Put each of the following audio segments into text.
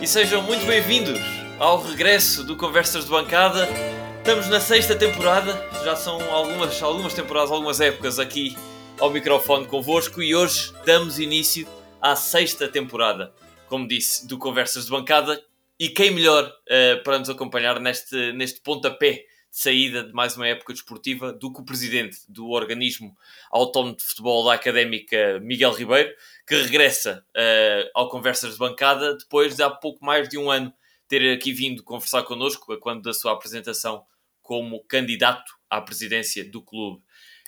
e sejam muito bem-vindos ao regresso do Conversas de Bancada. Estamos na sexta temporada, já são algumas, algumas temporadas, algumas épocas aqui ao microfone convosco e hoje damos início à sexta temporada, como disse, do Conversas de Bancada. E quem melhor uh, para nos acompanhar neste, neste pontapé saída de mais uma época desportiva do que o presidente do organismo autónomo de futebol da Académica, Miguel Ribeiro, que regressa uh, ao Conversas de Bancada depois de há pouco mais de um ano ter aqui vindo conversar connosco, quando da sua apresentação como candidato à presidência do clube.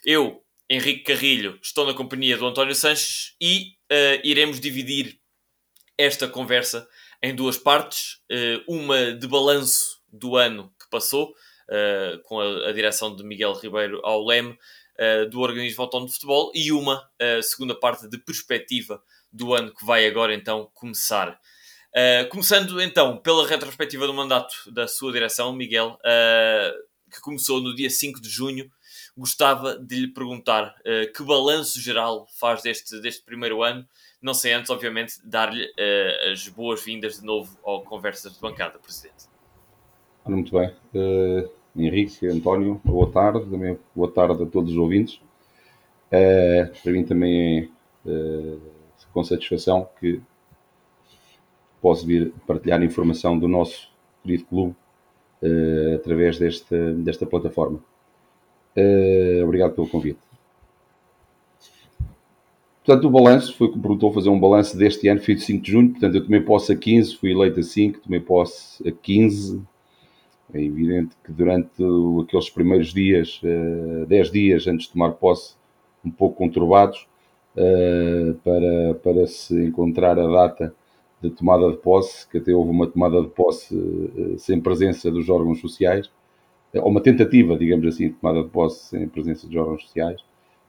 Eu, Henrique Carrilho, estou na companhia do António Sanches e uh, iremos dividir esta conversa em duas partes. Uma de balanço do ano que passou, uh, com a, a, direção de Miguel Ribeiro ao leme do Organismo Autónomo de Futebol, e uma segunda parte de perspectiva do ano que vai agora então começar. começando então pela retrospectiva do mandato da sua direção, Miguel, que começou no dia 5 de junho gostava de lhe perguntar uh, que balanço geral faz deste, deste primeiro ano. Não sei antes, obviamente, dar-lhe uh, as boas-vindas de novo ao Conversas de Bancada, Presidente. Muito bem. Uh, Henrique, António, boa tarde. Também boa tarde a todos os ouvintes. para mim também é com satisfação que posso vir partilhar informação do nosso querido clube através desta, desta plataforma. Uh, obrigado pelo convite. Portanto, o balanço, foi que me perguntou fazer um balanço deste ano, fiz 5 de junho, portanto eu tomei posse a 15, fui eleito a 5, tomei posse a 15. É evidente que durante aqueles primeiros dias, uh, eh, 10 dias antes de tomar posse, um pouco conturbados, uh, para, para se encontrar a data de tomada de posse, que até houve uma tomada de posse uh, sem presença dos órgãos sociais, ou uma tentativa, digamos assim, de tomada de posse em presença de órgãos sociais,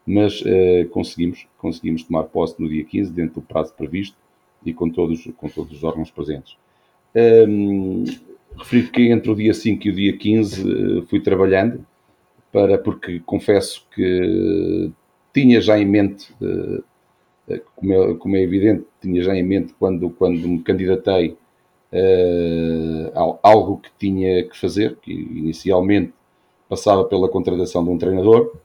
mas conseguimos, conseguimos tomar posse no dia 15, dentro do prazo previsto e com todos, com todos os órgãos presentes. Um, que entre o dia 5 e o dia 15 uh, eh, fui trabalhando, para, porque confesso que tinha já em mente, uh, como, é, como, é, evidente, tinha já em mente quando, quando me candidatei uh, algo que tinha que fazer, que inicialmente passava pela contratação de um treinador,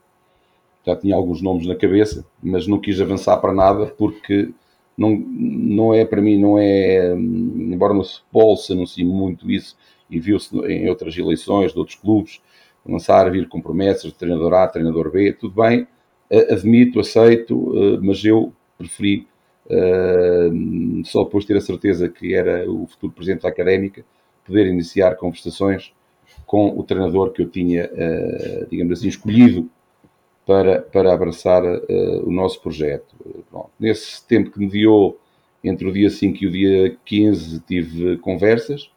já tinha alguns nomes na cabeça, mas não quis avançar para nada porque não, não é para mim, não é, embora no futebol se anuncie muito isso e viu-se em outras eleições de outros clubes, lançar, vir com promessas de treinador A, treinador B, tudo bem, admito, aceito, eh, mas eu preferi uh, só depois de ter a certeza que era o futuro presidente da Académica, poder iniciar conversações com o treinador que eu tinha, uh, digamos assim, escolhido para, para abraçar uh, o nosso projeto. Nesse tempo que mediou entre o dia 5 e o dia 15, tive conversas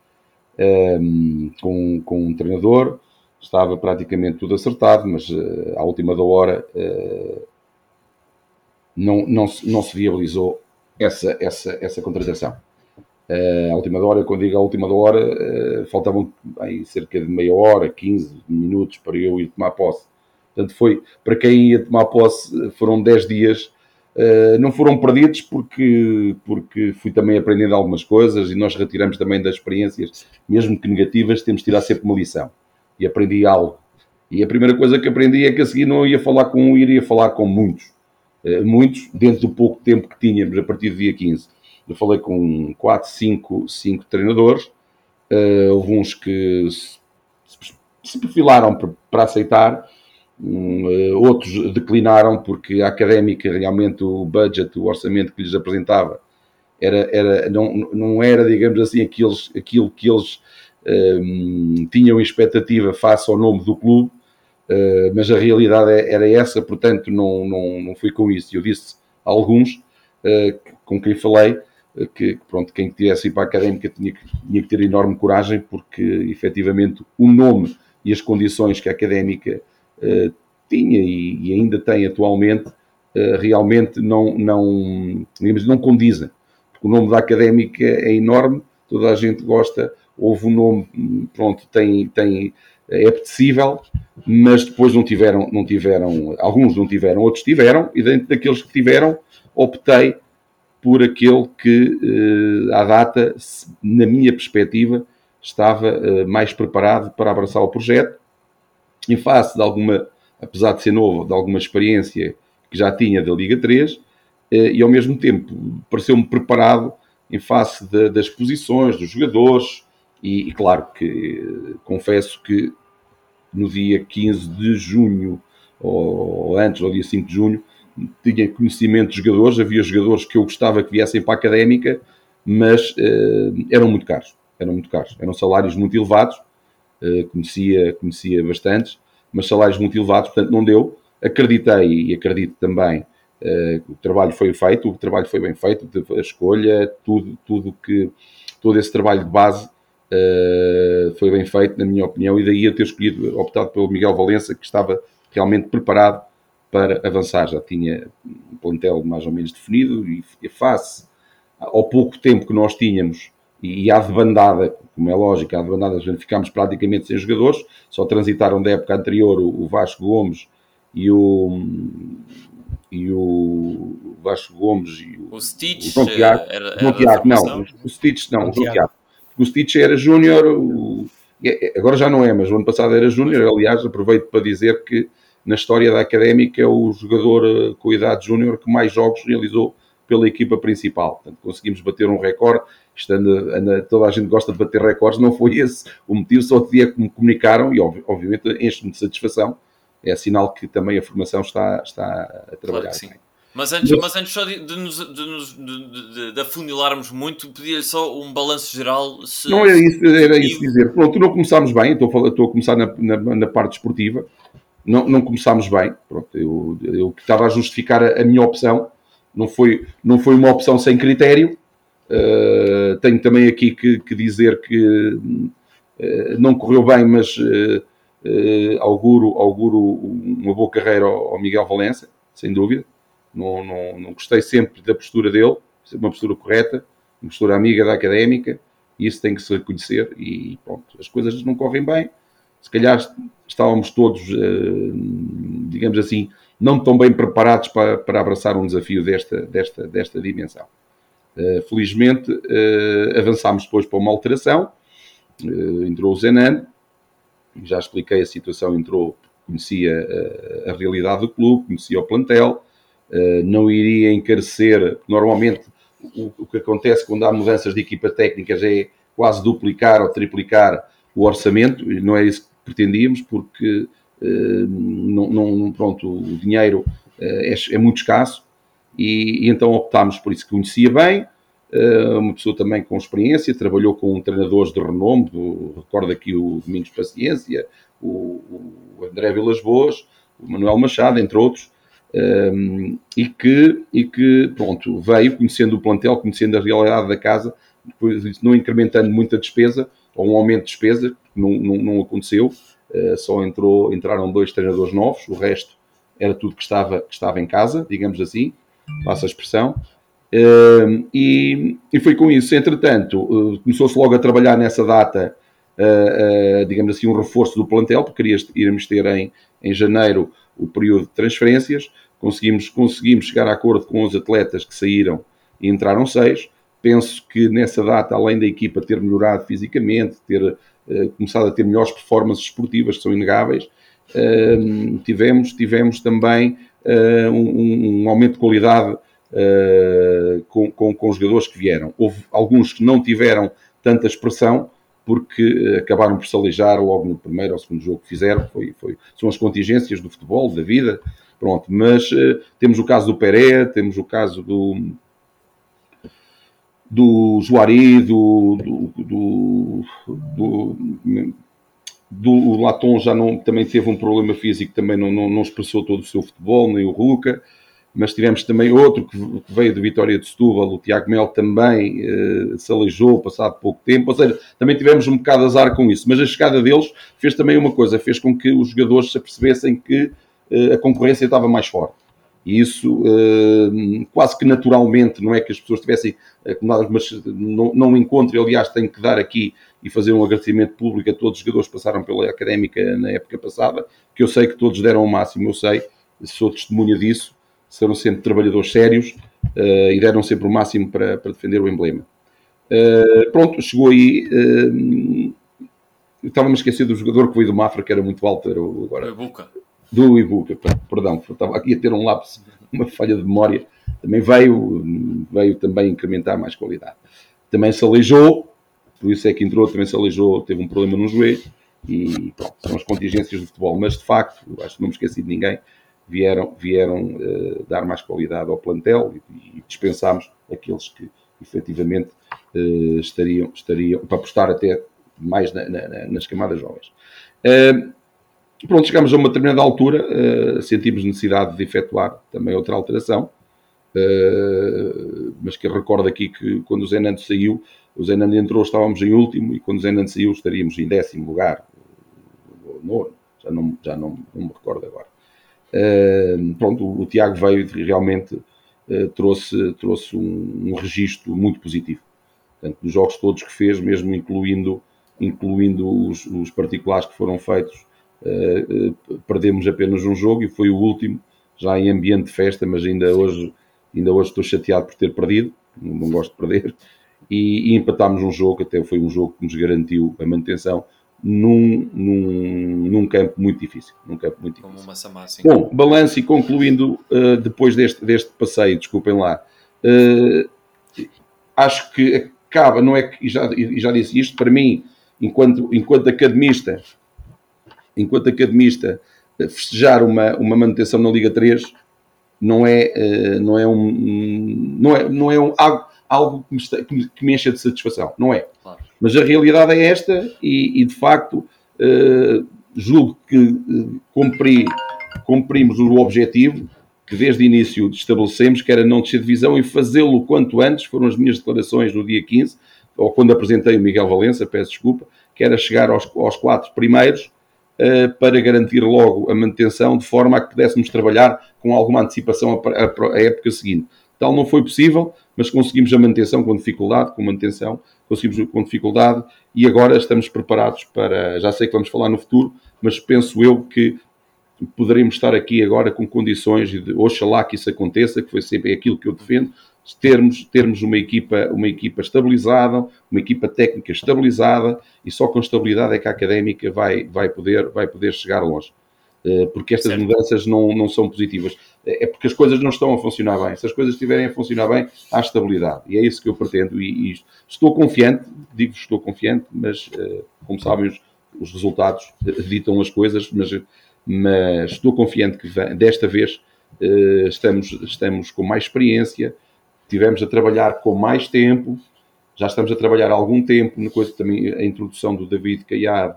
um, com, com um treinador, estava praticamente tudo acertado, mas uh, à última da hora uh, não, não, não se viabilizou essa, essa, essa contratação. Uh, à última hora, quando digo à última hora, uh, faltavam bem, cerca de meia hora, 15 minutos para eu ir tomar posse. Portanto, foi, para quem ia tomar posse, foram 10 dias, uh, não foram perdidos porque, porque fui também aprendendo algumas coisas e nós retiramos também das experiências, mesmo que negativas, temos de tirar sempre uma lição. E aprendi algo. E a primeira coisa que aprendi é que a seguir não ia falar com um, iria falar com muitos eh, muitos, dentro do pouco tempo que tínhamos a partir do dia 15. Eu falei com 4, 5, 5 treinadores, uh, houve uns que se, se perfilaram para, aceitar, um, uh, outros declinaram porque a académica realmente o budget, o orçamento que lhes apresentava era, era, não, não era, digamos assim, aqueles, aquilo que eles um, tinham expectativa face ao nome do clube, eh, mas a realidade é, era essa, portanto não, não, não fui com isso. Eu disse a alguns uh, com quem falei uh, que pronto, quem tivesse ir para a académica tinha que, tinha que ter enorme coragem, porque efetivamente o nome e as condições que a académica tinha e, e, ainda tem atualmente realmente não, não, digamos, não condizem. Porque o nome da académica é enorme, toda a gente gosta, houve um nome, pronto, tem, tem é apetecível, mas depois não tiveram, não tiveram, alguns não tiveram, outros tiveram, e dentro daqueles que tiveram, optei por aquele que, uh, à data, na minha perspectiva, estava uh, mais preparado para abraçar o projeto. Em face de alguma, apesar de ser novo, de alguma experiência que já tinha da Liga 3, e ao mesmo tempo pareceu-me preparado em face de, das posições, dos jogadores, e, e, claro que confesso que no dia 15 de junho, ou antes, ou dia 5 de junho, tinha conhecimento de jogadores, havia jogadores que eu gostava que viessem para a académica, mas uh, eram muito caros, eram muito caros, eram salários muito elevados, conhecia, conhecia bastantes, mas salários muito elevados, portanto não deu. Acreditei e acredito também uh, que o trabalho foi feito, o trabalho foi bem feito, a escolha, tudo, tudo que, todo esse trabalho de base foi bem feito, na minha opinião, e daí eu ter escolhido, optado pelo Miguel Valença, que estava realmente preparado para avançar. Já tinha um plantel mais ou menos definido e face ao pouco tempo que nós tínhamos e à debandada, como é lógico, à debandada ficámos praticamente sem jogadores, só transitaram da época anterior o Vasco Gomes e o e o Vasco Gomes e o, o Stitch, o João Tiago, era, era Tiago não, o Stitch não, o João Tiago. O Stitch era júnior, agora já não é, mas o ano passado era júnior, aliás, aproveito para dizer que na história da Académica, é o jogador eh, com idade júnior que mais jogos realizou pela equipa principal. Portanto, conseguimos bater um recorde. Estando, anda, toda a gente gosta de bater recordes, não foi esse o motivo, só o dia que me comunicaram, e obviamente enche-me de satisfação. É sinal que também a formação está, está a trabalhar. Claro mas antes, mas antes só de, de, nos, de, de, de afunilarmos muito, pedia só um balanço geral. Se, não era isso, era isso dizer. Pronto, não começámos bem, estou a, estou a começar na, na, na parte esportiva não, não começámos bem. Pronto, eu, eu estava a justificar a, a, minha opção, não foi, não foi uma opção sem critério. Uh, tenho também aqui que, que dizer que uh, não correu bem, mas uh, auguro, auguro uma boa carreira ao, ao Miguel Valença, sem dúvida. Não, não, não gostei sempre da postura dele, uma postura correta, uma postura amiga da académica, e isso tem que se reconhecer. E pronto, as coisas não correm bem. Se calhar estávamos todos, eh, digamos assim, não tão bem preparados para, para abraçar um desafio desta, desta, desta dimensão. Eh, felizmente, eh, avançámos depois para uma alteração, entrou o Zenan, já expliquei a situação, entrou, conhecia a, a realidade do clube, conhecia o plantel, não iria encarecer, normalmente o, o que acontece quando há mudanças de equipa técnica já é quase duplicar ou triplicar o orçamento, não é isso pretendíamos, porque não, não, pronto, o dinheiro é, é, muito escasso e, e, então optámos por isso. Conhecia bem, uh, uma pessoa também com experiência, trabalhou com treinadores de renome, do, recordo aqui o Domingos Paciência, o, o André Vilas Boas, o Manuel Machado, entre outros. Um, e, que, e que, pronto, veio conhecendo o plantel, conhecendo a realidade da casa, depois não incrementando muita despesa, ou um aumento de despesa, não, não, não aconteceu, uh, só entrou, entraram dois treinadores novos, o resto era tudo que estava, que estava em casa, digamos assim, passa a expressão, uh, e, e foi com isso. Entretanto, uh, começou-se logo a trabalhar nessa data, digamos assim, um reforço do plantel, porque queria, irmos ter em, em janeiro o período de transferências, conseguimos, conseguimos chegar a acordo com os atletas que saíram e entraram seis, penso que nessa data, além da equipa ter melhorado fisicamente, ter começado a ter melhores performances esportivas, que são inegáveis. Uh, tivemos, tivemos também uh, um, um, aumento de qualidade uh, com, com, com, os jogadores que vieram. Houve alguns que não tiveram tanta expressão porque acabaram por se aleijar logo no primeiro ou segundo jogo que fizeram. Foi, foi, são as contingências do futebol, da vida. Pronto, mas temos o caso do Pereira, temos o caso do, do Juari, do, do, do, do, do Laton já não, também teve um problema físico, também não, não, não expressou todo o seu futebol, nem o Ruca, mas tivemos também outro que, veio de Vitória de Setúbal, o Tiago Mel também eh, se aleijou passado pouco tempo, ou seja, também tivemos um bocado azar com isso, mas a chegada deles fez também uma coisa, fez com que os jogadores se apercebessem que eh, a concorrência estava mais forte. E isso uh, quase que naturalmente, não é que as pessoas estivessem acomodadas, mas não, não encontro, aliás, tenho que dar aqui e fazer um agradecimento público a todos os jogadores que passaram pela académica na época passada, que eu sei que todos deram o máximo, eu sei, sou testemunha disso, serão sempre trabalhadores sérios uh, e deram sempre o máximo para, para defender o emblema. Uh, pronto, chegou aí. Uh, Estava-me a esquecer do jogador que veio do Mafra, que era muito alto, era o, agora. Ibuca. Do Ibuca, perdão, estava aqui a ter um lápis, uma falha de memória. Também veio, veio também incrementar mais qualidade. Também se aleijou, por isso é que entrou, também se aleijou, teve um problema no joelho. E pronto, são as contingências do futebol. Mas de facto, acho que não me esqueci de ninguém, vieram, vieram uh, dar mais qualidade ao plantel e, e dispensámos aqueles que efetivamente uh, estariam, estariam para apostar até mais na, na, nas camadas jovens. Uh, pronto, chegamos a uma determinada altura, sentimos necessidade de efetuar também outra alteração, uh, mas que recordo aqui que quando o Zenando saiu, o Zenando entrou, estávamos em último, e quando o Zenando saiu, estaríamos em décimo lugar, nono, já não, já não, não me recordo agora. pronto, o, o, Tiago veio realmente trouxe, trouxe um, um registro muito positivo. Portanto, dos jogos todos que fez, mesmo incluindo incluindo os, os particulares que foram feitos, uh, uh, perdemos apenas um jogo e foi o último, já em ambiente de festa, mas ainda hoje, ainda hoje estou chateado por ter perdido, não, não gosto de perder, e, e, empatámos um jogo, até foi um jogo que nos garantiu a manutenção num, num, num campo muito difícil. Num campo muito difícil. Como uma Samar, Bom, balanço e concluindo, uh, depois deste, deste passeio, desculpem lá, acho que acaba, não é que, e já, já disse isto, para mim, enquanto, enquanto academista, enquanto academista, eh, festejar uma, uma manutenção na Liga 3 não é, eh, não é um não é, não é um, algo, algo que, me, que, me, que me encha de satisfação, não é? Claro. Mas a realidade é esta e, e de facto uh, julgo que uh, cumpri, cumprimos o objetivo que desde o início estabelecemos, que era não descer divisão e fazê-lo quanto antes, foram as minhas declarações no dia 15, ou quando apresentei o Miguel Valença, peço desculpa, que era chegar aos, aos quatro primeiros para garantir logo a manutenção, de forma a que pudéssemos trabalhar com alguma antecipação à, época seguinte. Tal não foi possível, mas conseguimos a manutenção com dificuldade, com manutenção, conseguimos com dificuldade e agora estamos preparados para, já sei que vamos falar no futuro, mas penso eu que poderemos estar aqui agora com condições de, oxalá que isso aconteça, que foi sempre aquilo que eu defendo, termos, termos uma, equipa, uma equipa estabilizada, uma equipa técnica estabilizada e só com estabilidade é que a académica vai, vai, poder, vai poder chegar longe. Eh, porque estas certo. mudanças não, não são positivas. É porque as coisas não estão a funcionar bem. Se as coisas estiverem a funcionar bem, há estabilidade. E é isso que eu pretendo. E, e estou confiante, digo estou confiante, mas eh, como sabem, os, os resultados ditam as coisas, mas, mas estou confiante que desta vez eh, estamos, estamos com mais experiência, tivemos a trabalhar com mais tempo, já estamos a trabalhar algum tempo na coisa também a introdução do David Caiado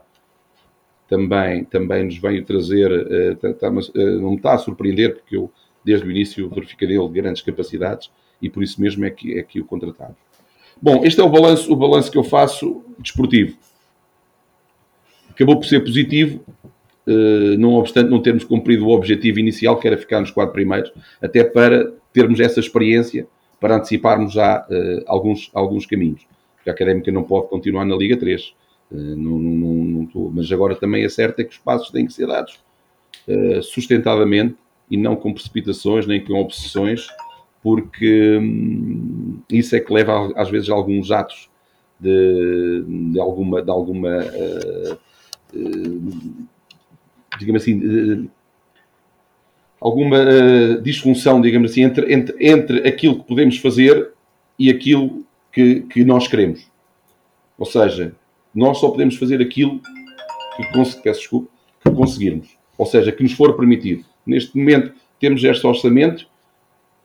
também, também nos veio trazer, uh, tá, mas, uh, não me está a surpreender porque eu desde o início verifiquei dele grandes capacidades e por isso mesmo é que, é que o contratamos. Bom, este é o balanço, o balanço que eu faço desportivo. Acabou por ser positivo, uh, não obstante não termos cumprido o objetivo inicial, que era ficar nos quatro primeiros, até para termos essa experiência para anteciparmos já uh, alguns, alguns caminhos. Porque a Académica não pode continuar na Liga 3. Uh, eh, não, não, não mas agora também é certo é que os passos têm que ser dados uh, sustentadamente e não com precipitações nem com obsessões, porque hum, isso é que leva às vezes a alguns atos de, de alguma, de alguma digamos assim, alguma uh, disfunção, digamos assim, entre, entre, entre aquilo que podemos fazer e aquilo que, que nós queremos. Ou seja, nós só podemos fazer aquilo que, peço desculpa, que conseguirmos. Ou seja, que nos for permitido. Neste momento temos este orçamento,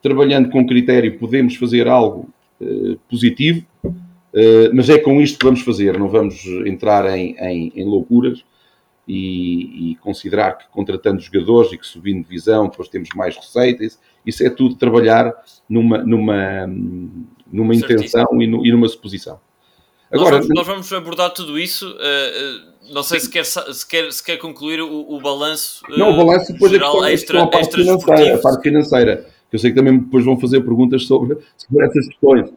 trabalhando com critério podemos fazer algo uh, positivo, uh, mas é com isto que vamos fazer, não vamos entrar em, em, em loucuras e, e, considerar que contratando jogadores e que subindo divisão depois temos mais receitas, isso é tudo trabalhar numa, numa, numa intenção e, no, e, numa suposição. Agora, nós, vamos, nós vamos abordar tudo isso. Uh, não sei se quer, se quer, se quer concluir o, o balanço. Uh, não, o balanço depois geral, é extra, a parte financeira. A parte financeira. Que eu sei que também depois vão fazer perguntas sobre, sobre essas questões.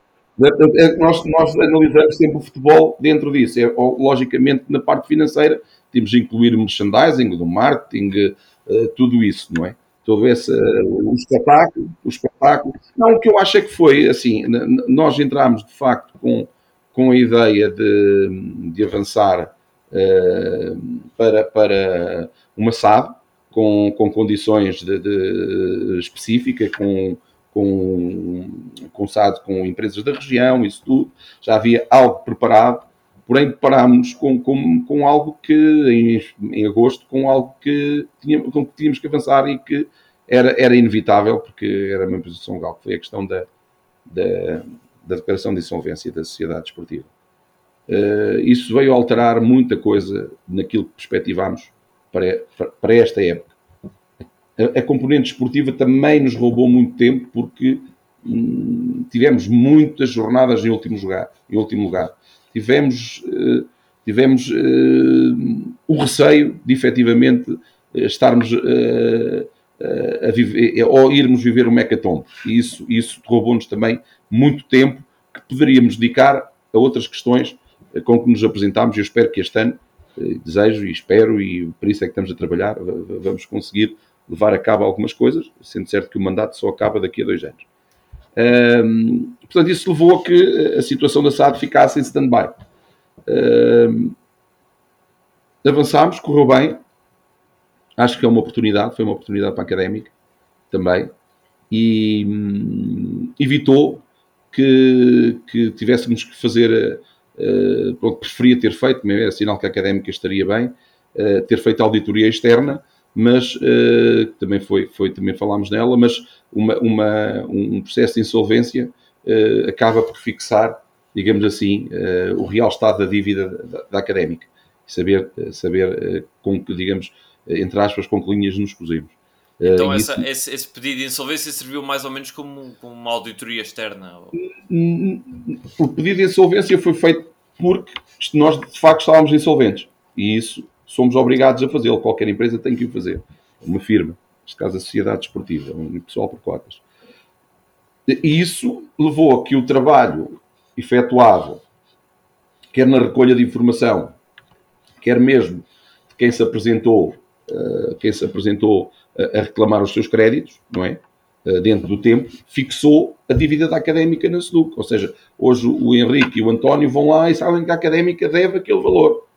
Nós, nós analisamos sempre o futebol dentro disso. É, logicamente, na parte financeira, temos de incluir merchandising, do marketing, uh, tudo isso, não é? todo esse o espetáculo, o espetáculo. Não, o que eu acho é que foi assim, nós entramos de facto com, com a ideia de, de avançar uh, para, para uma SAD com, com condições de, de específicas, com, com, com SAD com empresas da região, isso tudo, já havia algo preparado porém deparámos com, com, com algo que, em, em agosto, com algo que tínhamos, com que tínhamos que avançar e que era, era inevitável, porque era uma posição legal, que foi a questão da, da, da declaração de insolvência da sociedade esportiva. Uh, isso veio alterar muita coisa naquilo que perspectivámos para, para esta época. A, a, componente esportiva também nos roubou muito tempo porque hum, tivemos muitas jornadas em último lugar. Em último lugar tivemos, eh, tivemos eh, o receio de efetivamente eh, estarmos a viver, ou irmos viver o mecatombe. E isso, isso roubou-nos também muito tempo que poderíamos dedicar a outras questões com que nos apresentámos. Eu espero que este ano, desejo e espero, e por isso é que estamos a trabalhar, vamos conseguir levar a cabo algumas coisas, sendo certo que o mandato só acaba daqui a dois anos. Um, portanto, isso levou a que a situação da SAD ficasse em stand-by. Um, avançámos, correu bem. Acho que é uma oportunidade, foi uma oportunidade para a académica também. E um, evitou que, que, tivéssemos que fazer. Uh, pronto, preferia ter feito, mas é sinal que a académica estaria bem, uh, ter feito auditoria externa mas uh, também foi, foi, também falámos nela, mas uma, uma, um processo de insolvência uh, acaba por fixar, digamos assim, uh, o real estado da dívida da, da académica. Saber, saber com que, digamos, entre aspas, com que linhas nos pusemos. Então essa, isso... esse, esse, pedido de insolvência serviu mais ou menos como, como uma auditoria externa? O pedido de insolvência foi feito porque nós de facto estávamos insolventes. E isso somos obrigados a fazê-lo. Qualquer empresa tem que o fazer. Uma firma, neste caso a Sociedade Desportiva, um pessoal por cotas. E isso levou a que o trabalho efetuado, quer na recolha de informação, quer mesmo de quem se apresentou, uh, quem se apresentou a, a, reclamar os seus créditos, não é? Uh, dentro do tempo, fixou a dívida da académica na SEDUC. Ou seja, hoje o Henrique e o António vão lá e sabem que a académica deve aquele valor.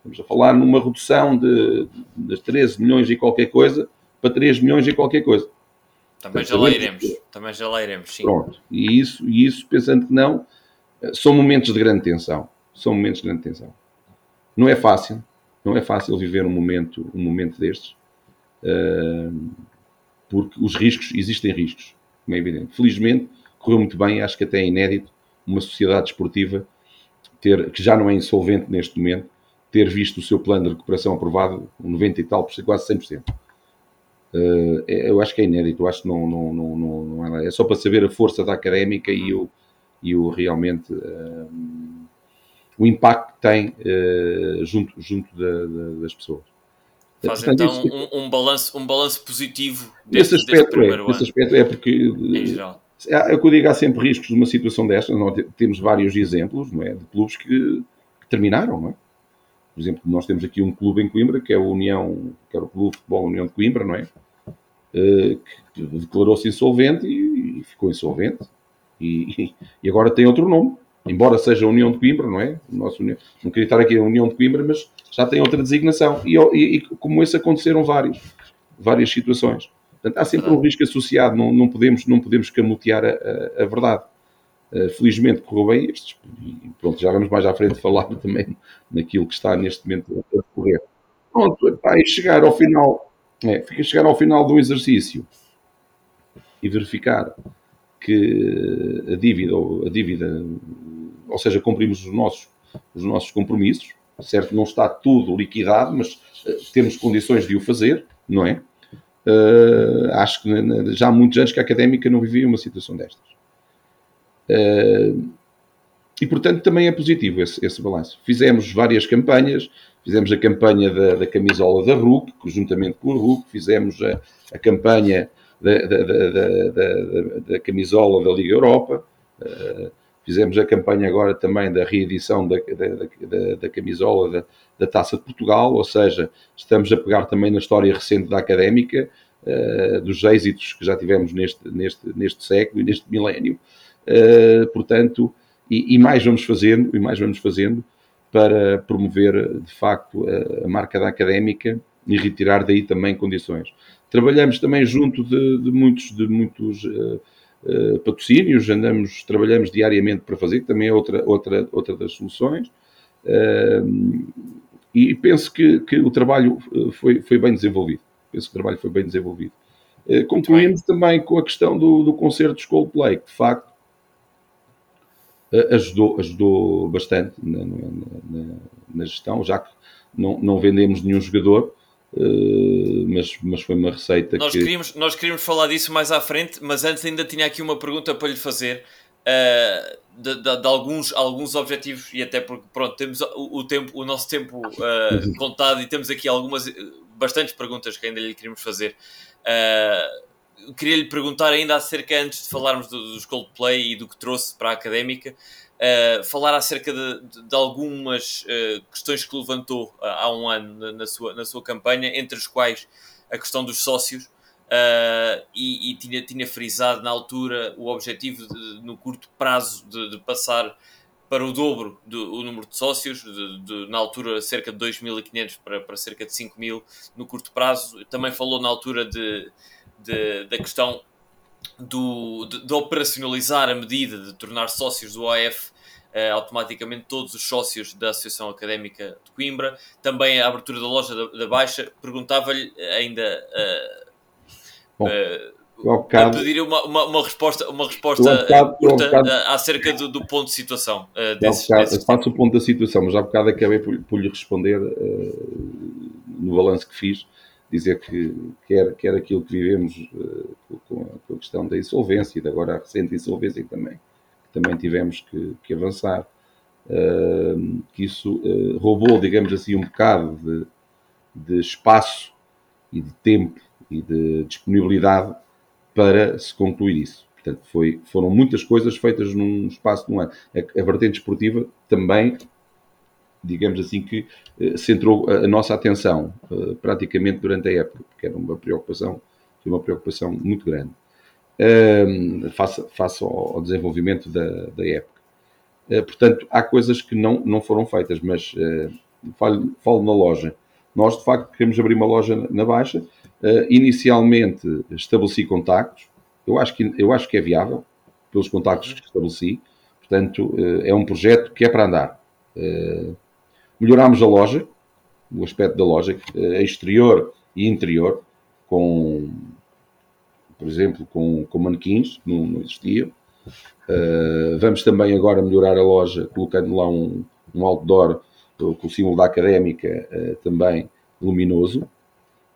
Estamos a falar numa redução de, de 13 milhões e qualquer coisa para 3 milhões e qualquer coisa. Também já lá iremos, também já lá iremos, sim. Pronto, e isso, e isso, pensando que não, são momentos de grande tensão. São momentos de grande tensão. Não é fácil, não é fácil viver um momento, um momento destes, uh, porque os riscos, existem riscos, como é evidente. Felizmente, correu muito bem, acho que até é inédito, uma sociedade esportiva ter, que já não é insolvente neste momento, ter visto o seu plano de recuperação aprovado, 90 e tal, quase 100%. Uh, eh, é, eu acho que é inédito, eu acho que não, não, não, não, não é, é só para saber a força da académica e o, e o realmente uh, o impacto que tem uh, junto, junto da, da, das pessoas. Faz Portanto, então isso, um, um, balanço, um balanço positivo desse, nesse aspecto, é, nesse aspecto é porque em geral. É, é o que eu digo, há sempre riscos de uma situação destas. Nós temos vários exemplos não é, de clubes que, que terminaram, não é? Por exemplo, nós temos aqui um clube em Coimbra, que é a União, que era o Clube de Futebol União de Coimbra, não é? Uh, que declarou-se insolvente e, e, ficou insolvente. E, e, agora tem outro nome, embora seja a União de Coimbra, não é? Nosso União, não queria estar aqui a União de Coimbra, mas já tem outra designação. E, e como esse aconteceram vários, várias situações. Portanto, há sempre um risco associado, não, não, podemos, não podemos camutear a, a, a verdade. Uh, felizmente correu bem estes, e pronto, já vamos mais à frente falar também naquilo que está neste momento a decorrer. Pronto, pá, e chegar ao final, é, fica chegar ao final do exercício e verificar que a dívida, a dívida, ou seja, cumprimos os nossos, os nossos compromissos, certo? Não está tudo liquidado, mas uh, temos condições de o fazer, não é? Uh, acho que já há muitos anos que a académica não vivia uma situação destas. Uh, e, portanto, também é positivo esse, esse balanço. Fizemos várias campanhas, fizemos a campanha da, da camisola da RUC, juntamente com o RUC, fizemos a, a campanha da, da, da, camisola da Liga Europa, uh, fizemos a campanha agora também da reedição da, da, da camisola da, Taça de Portugal, ou seja, estamos a pegar também na história recente da Académica, uh, dos êxitos que já tivemos neste, neste, neste século e neste milénio. Uh, portanto, e, e, mais vamos fazendo, e mais vamos fazendo para promover, de facto, a, a marca da académica e retirar daí também condições. Trabalhamos também junto de, de muitos, de muitos uh, uh, patrocínios, andamos, trabalhamos diariamente para fazer, que também é outra, outra, outra das soluções. E penso que, que o trabalho foi, foi bem desenvolvido. Penso que o trabalho foi bem desenvolvido. concluímos também com a questão do, do concerto de Coldplay, que de facto ajudou, ajudou bastante na, na, na, gestão, já que não, não vendemos nenhum jogador, Uh, mas, mas foi uma receita nós que... Queríamos, nós queríamos falar disso mais à frente, mas antes ainda tinha aqui uma pergunta para lhe fazer uh, de, de, de, alguns, alguns objetivos e até porque pronto, temos o, o tempo, o nosso tempo uh, contado e temos aqui algumas bastantes perguntas que ainda lhe queríamos fazer. Queria lhe perguntar ainda acerca, antes de falarmos do, dos Coldplay e do que trouxe para a académica, uh, falar acerca de, de, algumas uh, questões que levantou uh, há um ano na, na, sua, na sua campanha, entre as quais a questão dos sócios. e, e tinha, tinha frisado na altura o objetivo de, no curto prazo de, de passar para o dobro do o número de sócios, de, de, na altura cerca de 2.500 para, para cerca de 5.000 no curto prazo. Também falou na altura de, de, da questão do, de, de, operacionalizar a medida de tornar sócios do OAF uh, eh, automaticamente todos os sócios da Associação Académica de Coimbra, também a abertura da loja da, da Baixa, perguntava-lhe ainda uh, Bom, uh, pedir uma, uma, uma, resposta, uma resposta bocado, curta bocado, acerca do, do, ponto de situação. Uh, desses, bocado, desses... Faço o ponto da situação, mas há bocado acabei por, por lhe responder no balanço que fiz dizer que quer, quer aquilo que vivemos uh, com, a, com, a, questão da insolvência e de agora a recente insolvência também, que também tivemos que, que avançar, uh, que isso uh, roubou, digamos assim, um bocado de, de espaço e de tempo e de disponibilidade para se concluir isso. Portanto, foi, foram muitas coisas feitas num espaço de um ano. A, a vertente esportiva também digamos assim, que uh, centrou a, nossa atenção uh, praticamente durante a época, porque era uma preocupação, foi uma preocupação muito grande, uh, face, face ao, desenvolvimento da, da época. Uh, portanto, há coisas que não, não foram feitas, mas falo, falo, na loja. Nós, de facto, queremos abrir uma loja na Baixa. inicialmente, estabeleci contactos. Eu acho, que, eu acho que é viável, pelos contactos que estabeleci. Portanto, é um projeto que é para andar. Melhorámos a loja, o aspecto da loja, eh, exterior e interior, com, por exemplo, com, com manequins, que não, não existiam. Uh, vamos também agora melhorar a loja, colocando lá um, um outdoor com o símbolo da académica uh, também luminoso.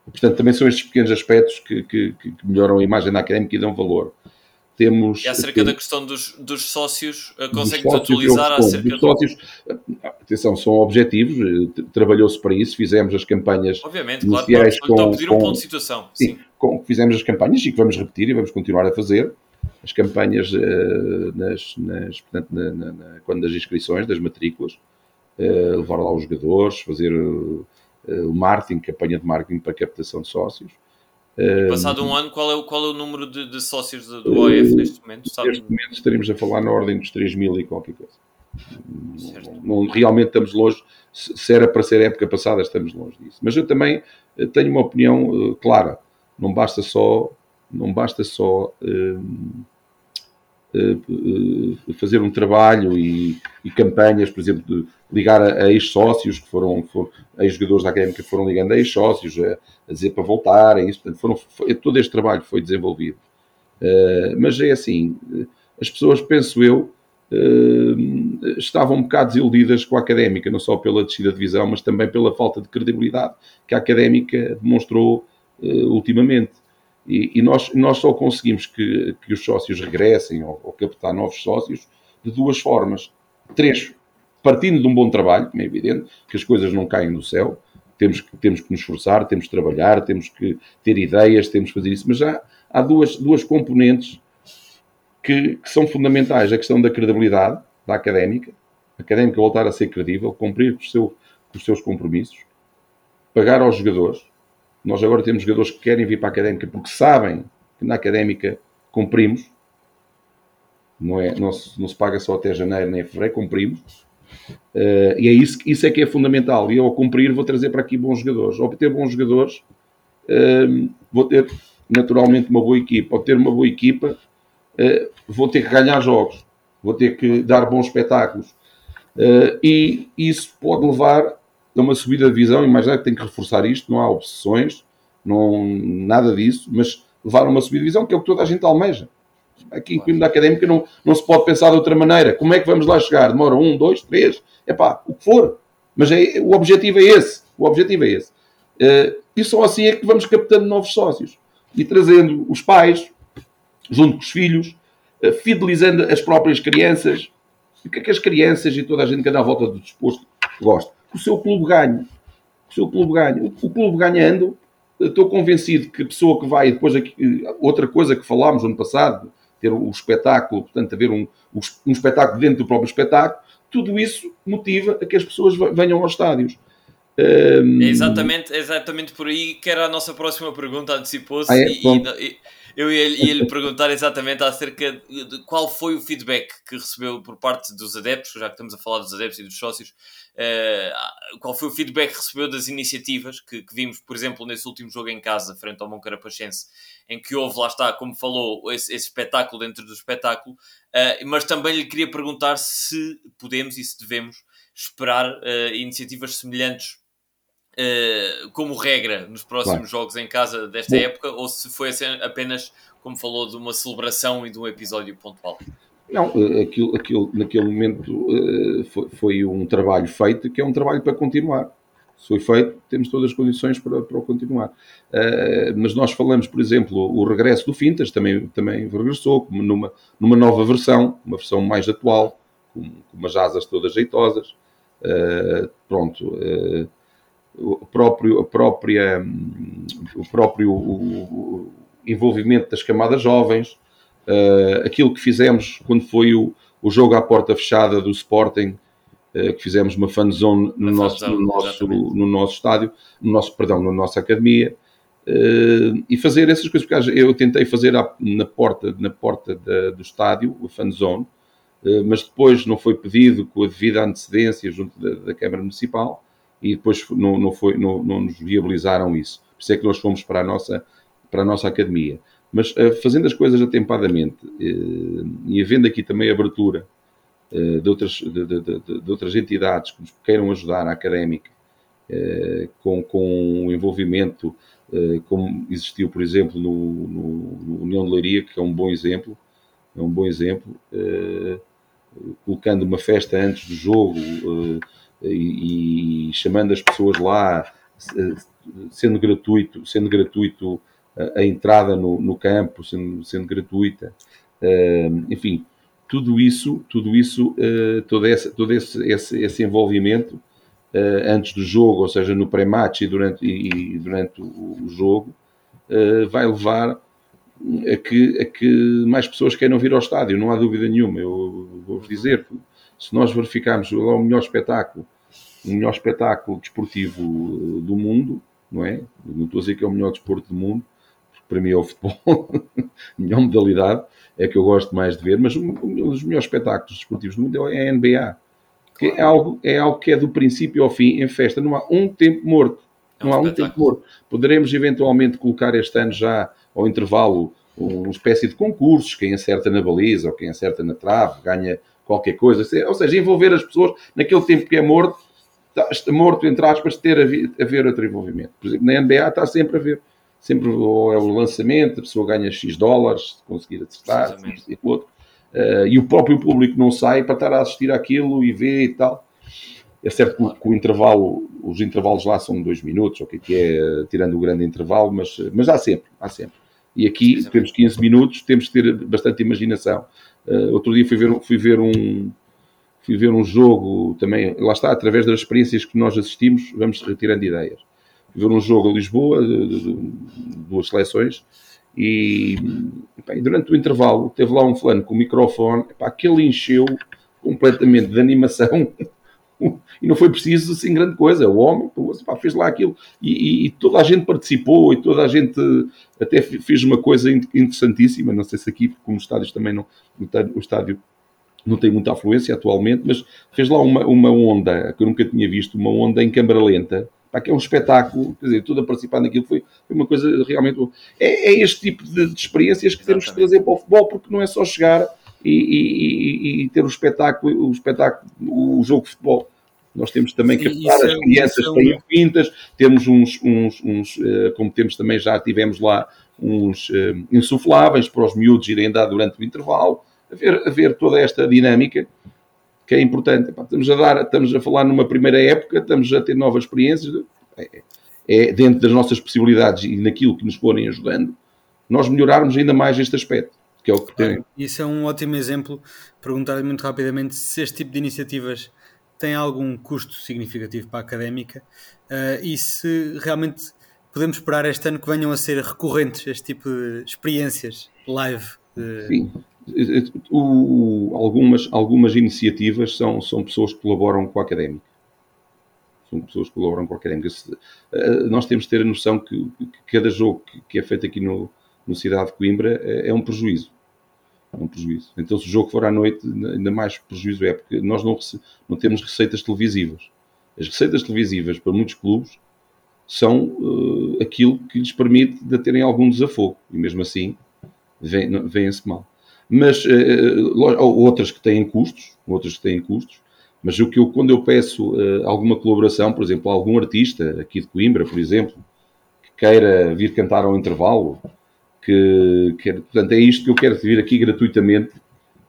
Portanto, também são estes pequenos aspectos que, que, que melhoram a imagem da académica e dão valor. Temos, e acerca da questão dos, dos sócios, eh, consegue atualizar acerca dos sócios? Atenção, são objetivos, eh, trabalhou-se para isso, fizemos as campanhas Obviamente, claro, claro, com, estou a pedir um ponto de situação. Sim, sim. Com, fizemos as campanhas e que vamos repetir e vamos continuar a fazer as campanhas uh, nas, nas, portanto, na, na, na, quando das inscrições, das matrículas, uh, levar lá os jogadores, fazer uh, o marketing, campanha de marketing para captação de sócios. E passado um ano, qual é o, qual é o número de, de sócios do, do OF neste momento? Sabe? Neste momento estaremos a falar na ordem dos 3 mil e qualquer coisa. Não, não, realmente estamos longe. Se era para ser época passada, estamos longe disso. Mas eu também eh, tenho uma opinião uh, clara. Não basta só, não basta só uh, fazer um trabalho e, e, campanhas, por exemplo, de ligar a, a ex-sócios que foram, foram ex-jogadores da académica que foram ligando a ex-sócios a, a, dizer para voltarem. Isso, portanto, foram, foi, todo este trabalho foi desenvolvido. mas é assim, as pessoas, penso eu, uh, estavam um bocado desiludidas com a académica, não só pela descida de divisão, mas também pela falta de credibilidade que a académica demonstrou uh, ultimamente. E, e, nós, nós só conseguimos que, que os sócios regressem ou, ou captar novos sócios de duas formas. Três, partindo de um bom trabalho, como é evidente, que as coisas não caem do céu, temos que, temos que nos esforçar, temos que trabalhar, temos que ter ideias, temos que fazer isso, mas já há duas, duas componentes que, que, são fundamentais. A questão da credibilidade da académica, a académica voltar a ser credível, cumprir com, seu, com os seus compromissos, pagar aos jogadores, Nós agora temos jogadores que querem vir para a académica porque sabem que na académica cumprimos. Não, é, não, se, não se paga só até janeiro nem fevereiro, cumprimos. Uh, e é isso, isso é que é fundamental. E eu, ao cumprir, vou trazer para aqui bons jogadores. Ao ter bons jogadores, uh, vou ter naturalmente uma boa equipa. Ao ter uma boa equipa, uh, vou ter que ganhar jogos, vou ter que dar bons espetáculos. e isso pode levar a uma subida de visão. E mais nada, tem que reforçar isto. Não há obsessões, não, nada disso, mas levar uma subida de visão, que é o que toda a gente almeja. Aqui em Coimbra Académica não, não se pode pensar de outra maneira. Como é que vamos lá chegar? Demora um, dois, três, é pá, o que for. Mas é, o objetivo é esse. O objetivo é esse. Uh, e só assim é que vamos captando novos sócios e trazendo os pais junto com os filhos, uh, fidelizando as próprias crianças. O que é que as crianças e toda a gente que anda à volta do disposto gosta? Que o seu clube ganhe. O seu clube ganhe. O, o clube ganhando, estou convencido que a pessoa que vai depois aqui, outra coisa que falámos no ano passado, ter o espetáculo, portanto, haver um, um espetáculo dentro do próprio espetáculo, tudo isso motiva a que as pessoas venham aos estádios. Um... É exatamente, exatamente por aí que era a nossa próxima pergunta, antecipou-se. Ah, é? e, e, eu ia, ia lhe perguntar exatamente acerca de qual foi o feedback que recebeu por parte dos adeptos, já que estamos a falar dos adeptos e dos sócios, uh, qual foi o feedback que recebeu das iniciativas que, que, vimos, por exemplo, nesse último jogo em casa, frente ao Moncarapachense, em que houve, lá está, como falou, esse, esse espetáculo dentro do espetáculo, uh, mas também lhe queria perguntar se podemos e se devemos esperar uh, iniciativas semelhantes uh, como regra nos próximos claro. jogos em casa desta Bom. época ou se foi apenas, como falou, de uma celebração e de um episódio pontual? Não, eh, aquilo, aquilo, naquele momento uh, foi, foi, um trabalho feito que é um trabalho para continuar. Se foi feito, temos todas as condições para, para o continuar. Uh, mas nós falamos, por exemplo, o regresso do Fintas também, também regressou numa, numa nova versão, uma versão mais atual, com, com umas asas todas jeitosas. Uh, pronto, o próprio, a própria, o próprio o, envolvimento das camadas jovens, uh, aquilo que fizemos quando foi o, o jogo à porta fechada do Sporting, uh, que fizemos uma fan zone no, nosso, no, nosso, no nosso estádio, no nosso, perdão, na nossa academia, uh, e fazer essas coisas, porque eu tentei fazer na porta, na porta da, do estádio, a fan zone, mas depois não foi pedido com a devida antecedência junto da, da Câmara Municipal, e depois não, não, foi, não, não nos viabilizaram isso. Por isso é que nós fomos para a nossa, para a nossa academia. Mas uh, fazendo as coisas atempadamente uh, e havendo aqui também abertura uh, de, outras, de, de, de, outras entidades que nos queiram ajudar a académica com, com o envolvimento, como existiu, por exemplo, no, no, no, União de Leiria, que é um bom exemplo, é um bom exemplo, colocando uma festa antes do jogo, e, e, chamando as pessoas lá, sendo gratuito, sendo gratuito a, a entrada no, no, campo, sendo, sendo gratuita, uh, enfim, tudo isso, tudo isso, uh, todo, esse, todo esse, esse, esse envolvimento antes do jogo, ou seja, no pré-match e durante, e durante o, o jogo, vai levar a que, a que mais pessoas queiram vir ao estádio, não há dúvida nenhuma. Eu vou-vos dizer, se nós verificarmos o melhor espetáculo o melhor espetáculo desportivo eh, do mundo, não é? Não estou a dizer que é o melhor desporto do mundo, porque para mim é o futebol, a melhor modalidade, é que eu gosto mais de ver, mas um dos melhores espetáculos desportivos do mundo é a NBA, que é algo, é algo que é do princípio ao fim em festa, não há um tempo morto. É não há um tempo morto. Poderemos eventualmente colocar este ano já ao intervalo uma espécie de concursos, quem acerta na baliza ou quem acerta na trave ganha qualquer coisa, ou seja, envolver as pessoas naquele tempo que é morto está morto, entre aspas, ter a, a ver outro envolvimento. Por exemplo, na NBA está sempre a ver. Sempre ou é o lançamento, a pessoa ganha X dólares, se conseguir acertar, e outro. Uh, e o próprio público não sai para estar a assistir àquilo e ver e tal. É certo que, que o intervalo, os intervalos lá são dois minutos, o que é, que é tirando o grande intervalo, mas, mas há sempre, há sempre. E aqui temos 15 minutos, temos que ter bastante imaginação. Uh, outro dia fui ver, fui ver um, fui ver um jogo também, lá está, através das experiências que nós assistimos, vamos retirando ideias. Fui ver um jogo a Lisboa, de, de, de duas seleções, e, durante o intervalo teve lá um fulano com o microfone, epá, aquele encheu completamente de animação e não foi preciso assim grande coisa. O homem pá, fez lá aquilo e, e, toda a gente participou e toda a gente até fez uma coisa interessantíssima. Não sei se aqui, como os estádios também não, o estádio não tem muita afluência atualmente, mas fez lá uma, uma onda que eu nunca tinha visto, uma onda em câmara lenta, pá, que é um espetáculo, quer dizer, tudo a participar naquilo foi, foi uma coisa realmente. É, é este tipo de, de experiências que Exatamente. temos que trazer para o futebol, porque não é só chegar e, e, e, ter o espetáculo, o espetáculo, o jogo de futebol. Nós temos também que captar as é, crianças para ir pintas, temos uns, uns, uns, eh, como temos também já tivemos lá, uns eh, insufláveis para os miúdos irem andar durante o intervalo, a ver, toda esta dinâmica que é importante. Estamos a, dar, estamos a falar numa primeira época, estamos a ter novas experiências, é, é dentro das nossas possibilidades e naquilo que nos forem ajudando, nós melhorarmos ainda mais este aspecto que é o que tem. Isso é um ótimo exemplo. Perguntar muito rapidamente se este tipo de iniciativas tem algum custo significativo para a académica uh, e se realmente podemos esperar este ano que venham a ser recorrentes este tipo de experiências live. Uh... Sim. O, algumas, algumas iniciativas são, são pessoas que colaboram com a académica. São pessoas que colaboram com a académica. Uh, nós temos de ter a noção que, que cada jogo que, que é feito aqui no, no Cidade de Coimbra é, é um prejuízo é um prejuízo. Então, se o jogo for à noite, ainda mais prejuízo é, porque nós não, não temos receitas televisivas. As receitas televisivas para muitos clubes são uh, aquilo que lhes permite de terem algum desafogo, e mesmo assim vêm-se mal. Mas uh, outras que têm custos, outras que têm custos, mas o que eu, quando eu peço uh, alguma colaboração, por exemplo, algum artista aqui de Coimbra, por exemplo, que queira vir cantar ao intervalo, que, que, portanto, é isto que eu quero vir aqui gratuitamente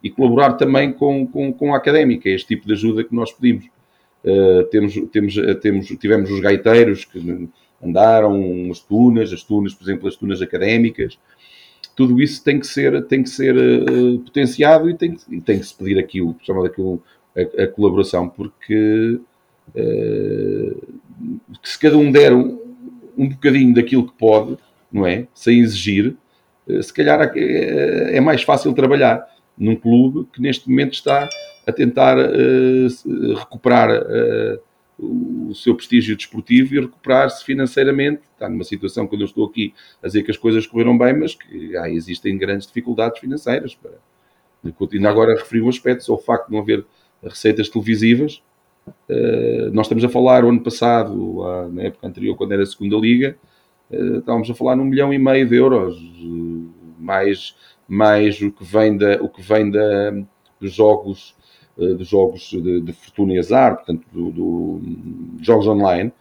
e colaborar também com, com, com a académica, é este tipo de ajuda que nós pedimos. Uh, temos, temos, eh, temos, tivemos os gaiteiros que andaram, as tunas, as tunas, por exemplo, as tunas académicas, tudo isso tem que ser, tem que ser uh, potenciado e tem, e tem que se pedir aqui o chamado aqui a, a, colaboração, porque uh, se cada um der um, um bocadinho daquilo que pode, não é? Sem exigir, se calhar é, é mais fácil trabalhar num clube que neste momento está a tentar uh, recuperar o seu prestígio desportivo e recuperar-se financeiramente. Está numa situação, quando eu estou aqui a dizer que as coisas correram bem, mas que ah, existem grandes dificuldades financeiras. Para... E agora referi um aspecto, o facto de não haver receitas televisivas. Nós estamos a falar, o ano passado, na época anterior, quando era a segunda Liga, estávamos a falar num milhão e meio de euros mais, mais o que vem, da, o que vem da, dos jogos, eh, dos jogos de, de fortuna e azar, portanto, do, do, jogos online,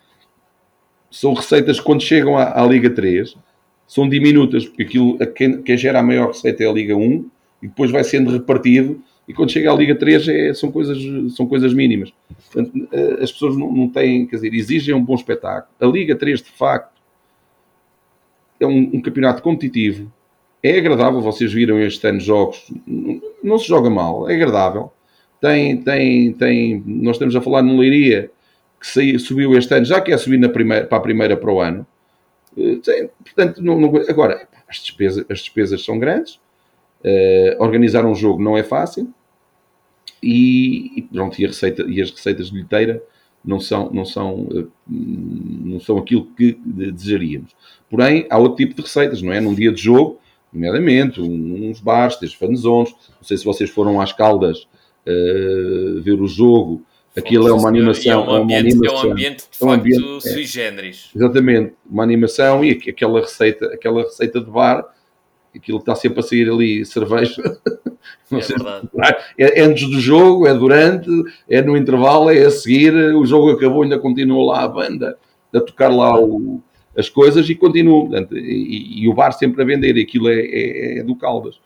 são receitas que quando chegam à, à, Liga 3 são diminutas, porque aquilo, quem, quem, gera a maior receita é a Liga 1 e depois vai sendo repartido. E quando chega à Liga 3 é, são, coisas, são coisas mínimas. Portanto, eh, as pessoas não, não têm, quer dizer, exigem um bom espetáculo. A Liga 3, de facto, é um, um campeonato competitivo, é agradável, vocês viram este ano jogos, não se joga mal, é agradável. Tem, tem, tem, nós estamos a falar no Leiria, que saiu, subiu este ano, já quer subir na primeira, para a primeira para o ano. Eh, tem, portanto, não, não, agora, as despesas, as despesas são grandes, uh, organizar um jogo não é fácil, e, e, pronto, e, receita, e as receitas de bilheteira não são, não, são, uh, não são aquilo que desejaríamos. Porém, há outro tipo de receitas, não é? Num dia de jogo, nomeadamente uns bares, três fanzones. Não sei se vocês foram às Caldas uh, ver o jogo. Aquilo é uma animação. É um ambiente, é, uma animação, é um ambiente de facto um ambiente, sui é, generis. Exatamente, uma animação e aquela receita, aquela receita de bar, aquilo está sempre a sair ali cerveja. É sei verdade. É, é antes do jogo, é durante, é no intervalo, é a seguir, o jogo acabou, ainda continua lá a banda a tocar lá o, as coisas e continuam. Portanto, e, e, o bar sempre a vender, aquilo é, é, é do Caldas.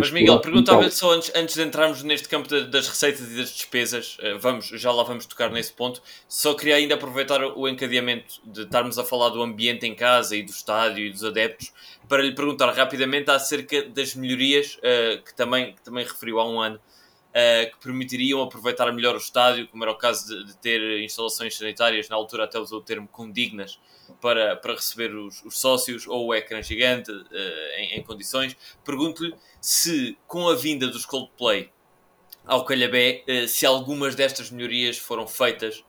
Mas Miguel, perguntava só antes, antes de entrarmos neste campo de, das receitas e das despesas, eh, vamos, já lá vamos tocar nesse ponto. Só queria ainda aproveitar o encadeamento de estarmos a falar do ambiente em casa e do estádio e dos adeptos para lhe perguntar rapidamente acerca das melhorias uh, que, também, que também referiu há um ano uh, que permitiriam aproveitar melhor o estádio, como era o caso de, de, ter instalações sanitárias, na altura até usou o termo condignas, para, para receber os, os sócios, ou o ecrã gigante uh, em, em, condições. Pergunto-lhe se, com a vinda dos Coldplay, ao Calhabé se algumas destas melhorias foram feitas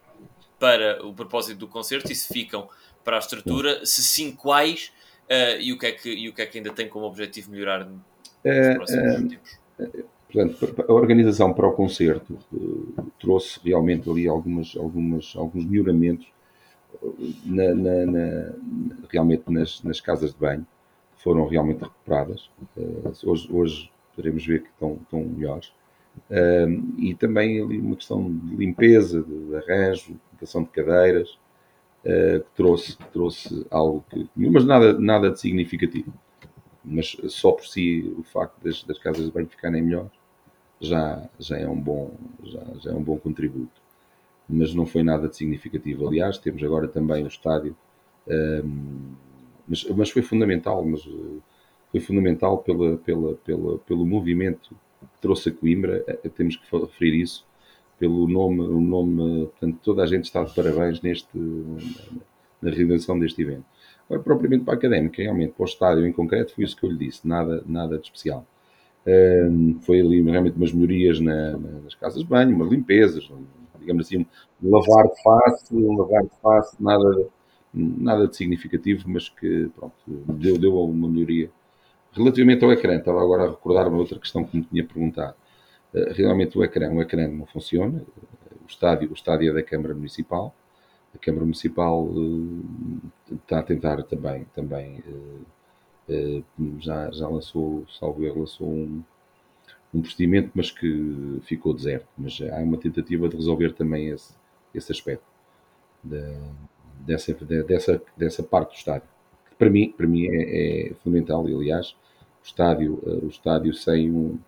para o propósito do concerto e se ficam para a estrutura, se sim, quais e, o que é que, e o que é que ainda tem como objetivo melhorar nos próximos tempos? Portanto, a organização para o concerto trouxe realmente ali algumas, algumas, alguns melhoramentos na, na, na, realmente nas, nas, casas de banho, foram realmente recuperadas. Uh, hoje, hoje poderemos ver que estão, estão melhores. Uh, e também ali uma questão de limpeza, de arranjo, colocação de cadeiras, que, trouxe, que trouxe algo que. Mas nada, nada de significativo. Mas só por si o facto das, das casas de banho ficarem melhores já, já, é um bom, já, já é um bom contributo mas não foi nada de significativo. Aliás, temos agora também o estádio, um, mas, mas foi fundamental, mas eh, foi fundamental pela, pela, pela, pelo movimento que trouxe a Coimbra, eh, eh, temos que referir isso, pelo nome, o nome, portanto, toda a gente está de parabéns neste, na realização deste evento. Agora, propriamente para a Académica, realmente, para o estádio em concreto, foi isso que eu lhe disse, nada, nada de especial. Um, foi ali realmente umas melhorias na, nas casas de banho, umas limpezas, digamos assim, um lavar de face, um lavar de face, nada, nada de significativo, mas que pronto, deu, deu uma melhoria. Relativamente ao ecrã, estava agora a recordar uma outra questão que me tinha perguntado. Eh, realmente o ecrã, o ecrã não funciona, o estádio, o estádio é da Câmara Municipal, a Câmara Municipal uh, está a tentar também, também uh, uh, já, já lançou, salvo erro, lançou um, um procedimento, mas que ficou deserto. Mas há uma tentativa de resolver também esse, esse aspecto de, dessa, de, dessa, dessa parte do estádio. Que para mim, para mim é, é fundamental, aliás, o estádio, uh, o estádio sem um,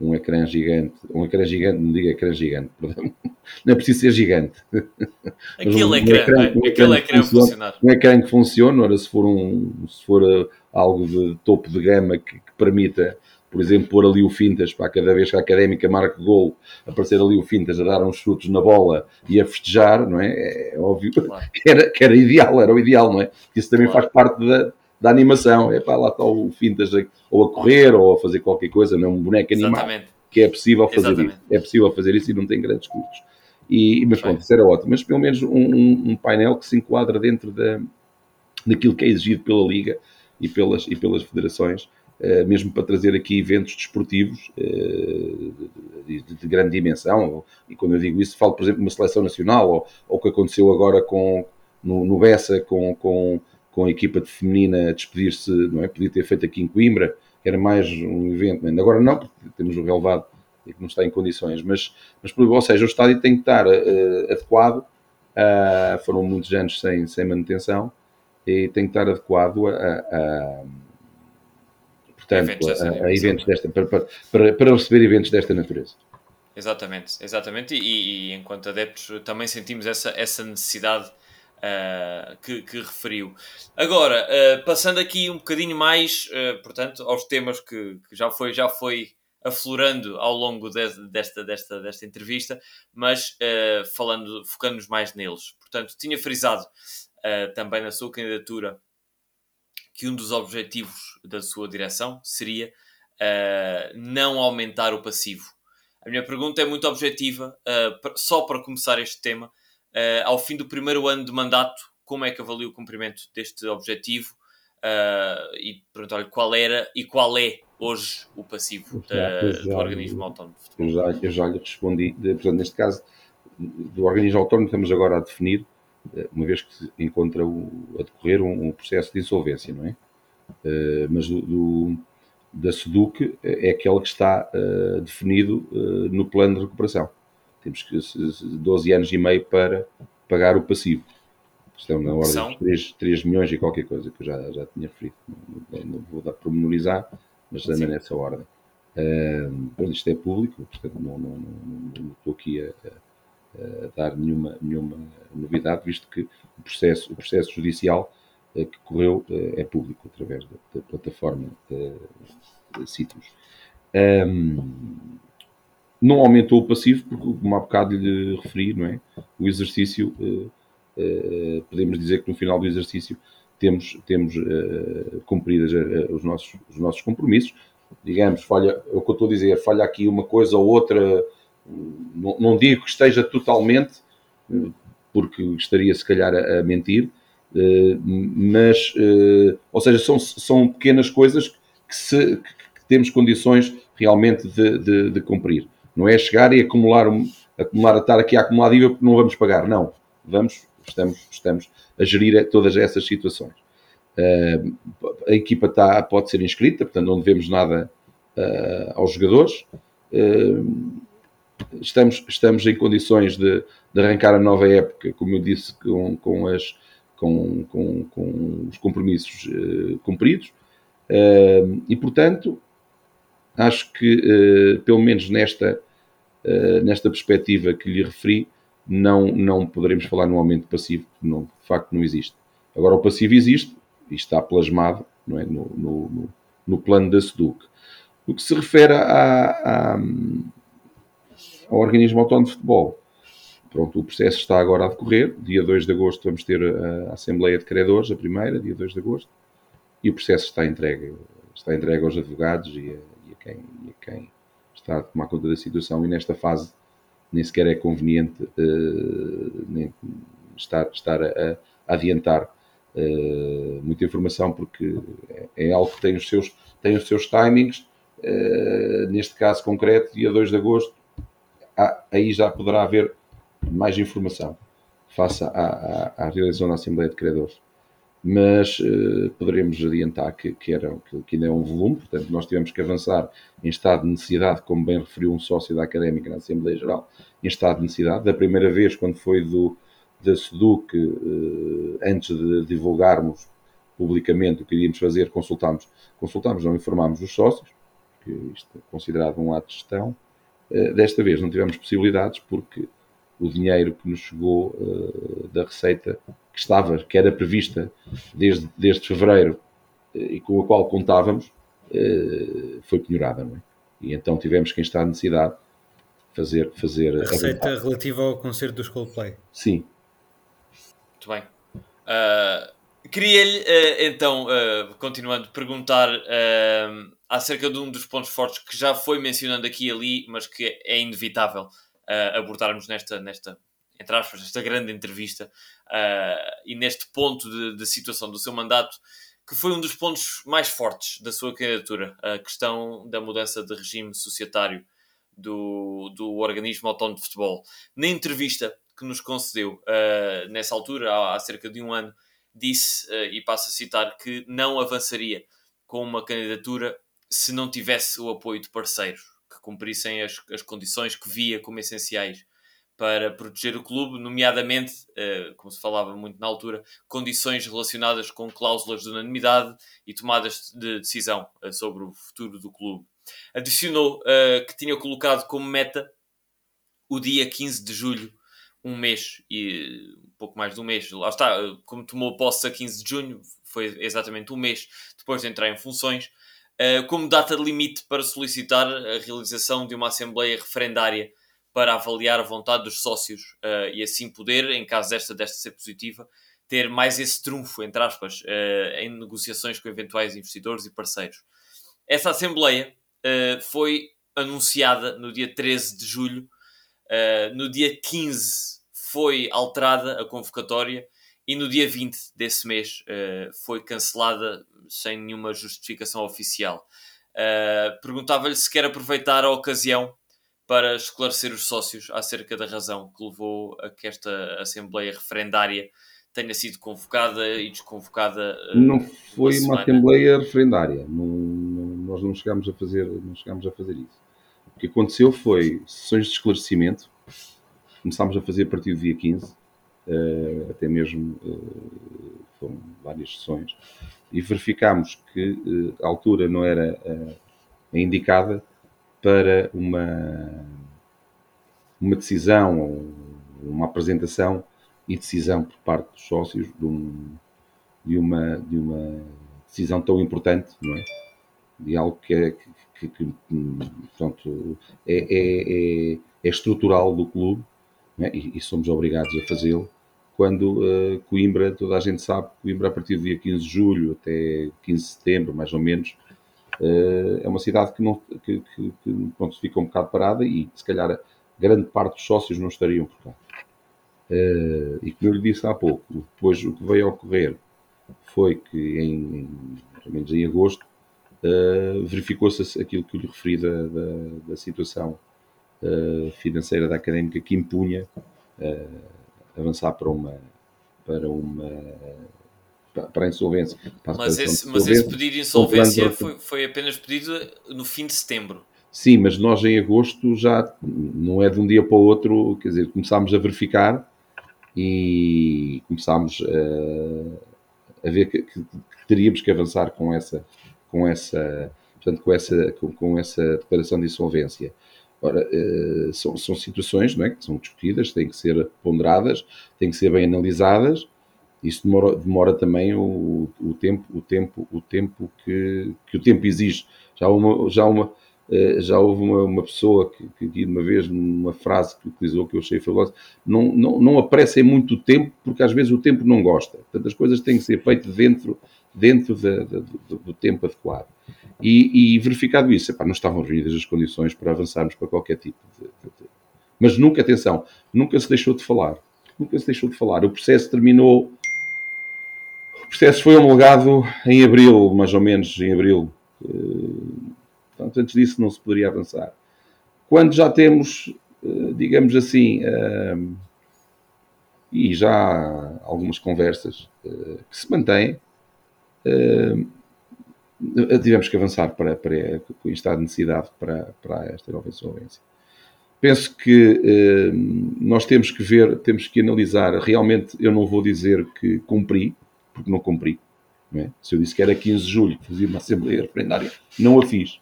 um ecrã gigante, um ecrã gigante, não diga ecrã gigante, perdão, não é preciso ser gigante. Aquele um, ecrã, um ecrã, um aquele ecrã funciona. Um ecrã que funcione, ora, se for, um, se for uh, algo de topo de gama que, que permita por exemplo, pôr ali o Fintas para cada vez que a Académica marca gol, aparecer ali o Fintas a dar uns chutos na bola e a festejar, não é? É, é óbvio claro. que, era, que era ideal, era o ideal, não é? Isso também claro. faz parte da, da animação. É para lá está o Fintas a, ou a correr ou a fazer qualquer coisa, não é um boneco animado. Exatamente. Que é possível fazer Exatamente. isso. É possível fazer isso e não tem grandes custos. E, mas pronto, isso era ótimo. Mas pelo menos um, um, um painel que se enquadra dentro da, daquilo que é exigido pela Liga e pelas, e pelas federações eh, mesmo para trazer aqui eventos desportivos eh, de, de, grande dimensão. E quando eu digo isso, falo, por exemplo, de uma seleção nacional, ou, ou o que aconteceu agora com, no, no Bessa com, com, com a equipa de feminina a despedir-se, não é? Podia ter feito aqui em Coimbra, que era mais um evento. Agora não, porque temos o relevado e que não está em condições. Mas, mas ou seja, o estádio tem que estar uh, adequado. Uh, foram muitos anos sem, sem manutenção e tem que estar adequado a, a portanto, eventos a, a, eventos desta, para, para, para receber eventos desta natureza. Exatamente, exatamente. E, e, enquanto adeptos também sentimos essa, essa necessidade uh, que, que, referiu. Agora, uh, passando aqui um bocadinho mais, uh, portanto, aos temas que, que, já, foi, já foi aflorando ao longo de, desta, desta, desta entrevista, mas falando, focando-nos mais neles. Portanto, tinha frisado também na sua candidatura que um dos objetivos da sua direção seria uh, não aumentar o passivo. A minha pergunta é muito objetiva, uh, só para começar este tema. Uh, ao fim do primeiro ano de mandato, como é que avalia o cumprimento deste objetivo? e perguntar-lhe qual era e qual é hoje o passivo já, já, do organismo autónomo de futebol. Eu já, eu já lhe respondi, de, portanto, neste caso, do organismo autónomo estamos agora a definir uma vez que se encontra o, a decorrer um, um, processo de insolvência, não é? Uh, mas do, do, da SEDUC é aquele que está uh, definido uh, no plano de recuperação. Temos que 12 anos e meio para pagar o passivo. Estão na ordem São? de 3, 3 milhões e qualquer coisa que eu já, já tinha referido. Não, não vou dar pormenorizar, mas anda nessa ordem. Uh, isto é público, portanto não, não, não, estou aqui a, a uh, dar nenhuma, nenhuma novidade, visto que o processo, o processo judicial uh, que correu uh, é público através da, da plataforma Sítios. Um, não aumentou o passivo, porque, como há bocado lhe referi, não é? o exercício, podemos dizer que no final do exercício temos, temos cumpridas os, nossos, os nossos compromissos. Digamos, falha, é o que eu estou a dizer, falha aqui uma coisa ou outra não, não digo que esteja totalmente, porque estaria se calhar a, a mentir, mas, ou seja, são, são pequenas coisas que, se, que temos condições realmente de, de, de, cumprir. Não é chegar e acumular, acumular, estar aqui a acumular dívida porque não vamos pagar. Não. Vamos, estamos, estamos a gerir todas essas situações. Uh, a equipa tá, pode ser inscrita, portanto não devemos nada uh, aos jogadores. Uh, estamos, estamos em condições de, de, arrancar a nova época, como eu disse, com, com, as, com, com, com os compromissos cumpridos. e portanto, acho que, pelo menos nesta, nesta perspectiva que lhe referi, não, não poderemos falar no aumento passivo, não, de facto não existe. Agora, o passivo existe e está plasmado não é, no, no, no plano da SEDUC. O que se refere à, à, ao organismo autónomo de futebol, pronto, o processo está agora a decorrer. Dia 2 de agosto vamos ter a Assembleia de Credores, a primeira, dia 2 de agosto, e o processo está entregue, está entregue aos advogados e a, e a quem, e a quem está a tomar conta da situação e nesta fase nem sequer é conveniente uh, estar, estar a, a adiantar uh, muita informação porque é, é, algo que tem os seus, tem os seus timings. Uh, neste caso concreto, dia 2 de agosto, há, aí já poderá haver mais informação face à, à, à realização da Assembleia de Credores mas uh, poderemos adiantar que, que, era, que, que, ainda é um volume, portanto, nós tivemos que avançar em estado de necessidade, como bem referiu um sócio da Académica na Assembleia Geral, em estado de necessidade. Da primeira vez, quando foi do, da SEDUC, uh, antes de divulgarmos publicamente o que iríamos fazer, consultámos, consultámos não informámos os sócios, que isto é considerado um ato de gestão. Uh, desta vez não tivemos possibilidades porque o dinheiro que nos chegou da Receita que estava, que era prevista desde, desde fevereiro eh, e com a qual contávamos, eh, foi penhorada, não é? E então tivemos que, em estado de necessidade, fazer. fazer a receita relativa ao concerto dos Coldplay. Sim. Muito bem. Uh, Queria-lhe, uh, então, uh, continuando, perguntar acerca de um dos pontos fortes que já foi mencionando aqui e ali, mas que é inevitável abordarmos nesta, nesta entre aspas, esta grande entrevista uh, e neste ponto de, de, situação do seu mandato, que foi um dos pontos mais fortes da sua candidatura, a questão da mudança de regime societário do, do organismo autónomo de futebol. Na entrevista que nos concedeu uh, nessa altura, há, há, cerca de um ano, disse, uh, e passo a citar, que não avançaria com uma candidatura se não tivesse o apoio de parceiros que cumprissem as, as condições que via como essenciais para proteger o clube, nomeadamente, uh, como se falava muito na altura, condições relacionadas com cláusulas de unanimidade e tomadas de decisão uh, sobre o futuro do clube. Adicionou uh, que tinha colocado como meta o dia 15 de julho, um mês e um pouco mais de um mês. Lá está, como tomou posse a 15 de junho, foi exatamente um mês depois de entrar em funções, como data limite para solicitar a realização de uma Assembleia referendária para avaliar a vontade dos sócios uh, e assim poder, em caso desta, desta ser positiva, ter mais esse trunfo, entre aspas, uh, em negociações com eventuais investidores e parceiros. Essa Assembleia foi anunciada no dia 13 de julho, no dia 15 foi alterada a convocatória e no dia 20 desse mês foi cancelada sem nenhuma justificação oficial. Perguntava-lhe se quer aproveitar a ocasião para esclarecer os sócios acerca da razão que levou a que esta Assembleia referendária tenha sido convocada e desconvocada. Uh, não foi uma, uma Assembleia referendária, não, não, nós não chegámos, a fazer, não chegámos a fazer isso. O que aconteceu foi sessões de esclarecimento, começámos a fazer a partir do dia 15, uh, eh, até mesmo uh, foram várias sessões, e verificámos que a altura não era indicada para uma, uma decisão, uma apresentação e decisão por parte dos sócios de, um, de, uma, de uma decisão tão importante, não é? De algo que é, que, que, pronto, é, é, é, é, estrutural do clube é? e, e, somos obrigados a fazê-lo. Quando uh, Coimbra, toda a gente sabe, Coimbra a partir do dia 15 de julho até 15 de setembro, mais ou menos, Uh, é uma cidade que, não, que, que, que pronto, fica um bocado parada e se calhar grande parte dos sócios não estariam por cá. Uh, e como eu lhe disse há pouco, depois o que veio a ocorrer foi que em, pelo menos em agosto, verificou-se aquilo que eu lhe referi da, da, da situação financeira da académica que impunha avançar para uma para uma para a insolvência. Para mas, esse, mas esse pedido de insolvência foi, foi apenas pedido no fim de setembro. Sim, mas nós em agosto já não é de um dia para o outro, quer dizer, começámos a verificar e começámos a, a ver que, que, que, teríamos que avançar com essa, com essa, portanto, com essa, com, com essa declaração de insolvência. Ora, uh, são, são situações não é, que são discutidas, têm que ser ponderadas, têm que ser bem analisadas. Isso demora, demora também o, o, tempo, o tempo, o tempo que, que o tempo exige. Já uma, já uma, eh, já houve uma, uma pessoa que, que, uma vez, numa frase que utilizou que eu achei fabulosa, não, não, não apressem muito tempo, porque às vezes o tempo não gosta. Portanto, as coisas têm que ser feitas dentro, dentro de, de, de, do tempo adequado. E, e verificado isso, epá, não estavam reunidas as condições para avançarmos para qualquer tipo de, Mas nunca, atenção, nunca se deixou de falar. Nunca se deixou de falar. O processo terminou. O processo foi homologado em abril, mais ou menos, em abril. Uh, Portanto, antes disso não se poderia avançar. Quando já temos, eh, digamos assim, eh, e já algumas conversas eh, que se mantêm, tivemos que avançar para, para com estado de necessidade para, para esta nova insolvência. Penso que nós temos que ver, temos que analisar. Realmente, eu não vou dizer que cumpri, porque não cumpri. É? Se eu disse que era 15 de julho fazia uma Assembleia Referendária, não a fiz.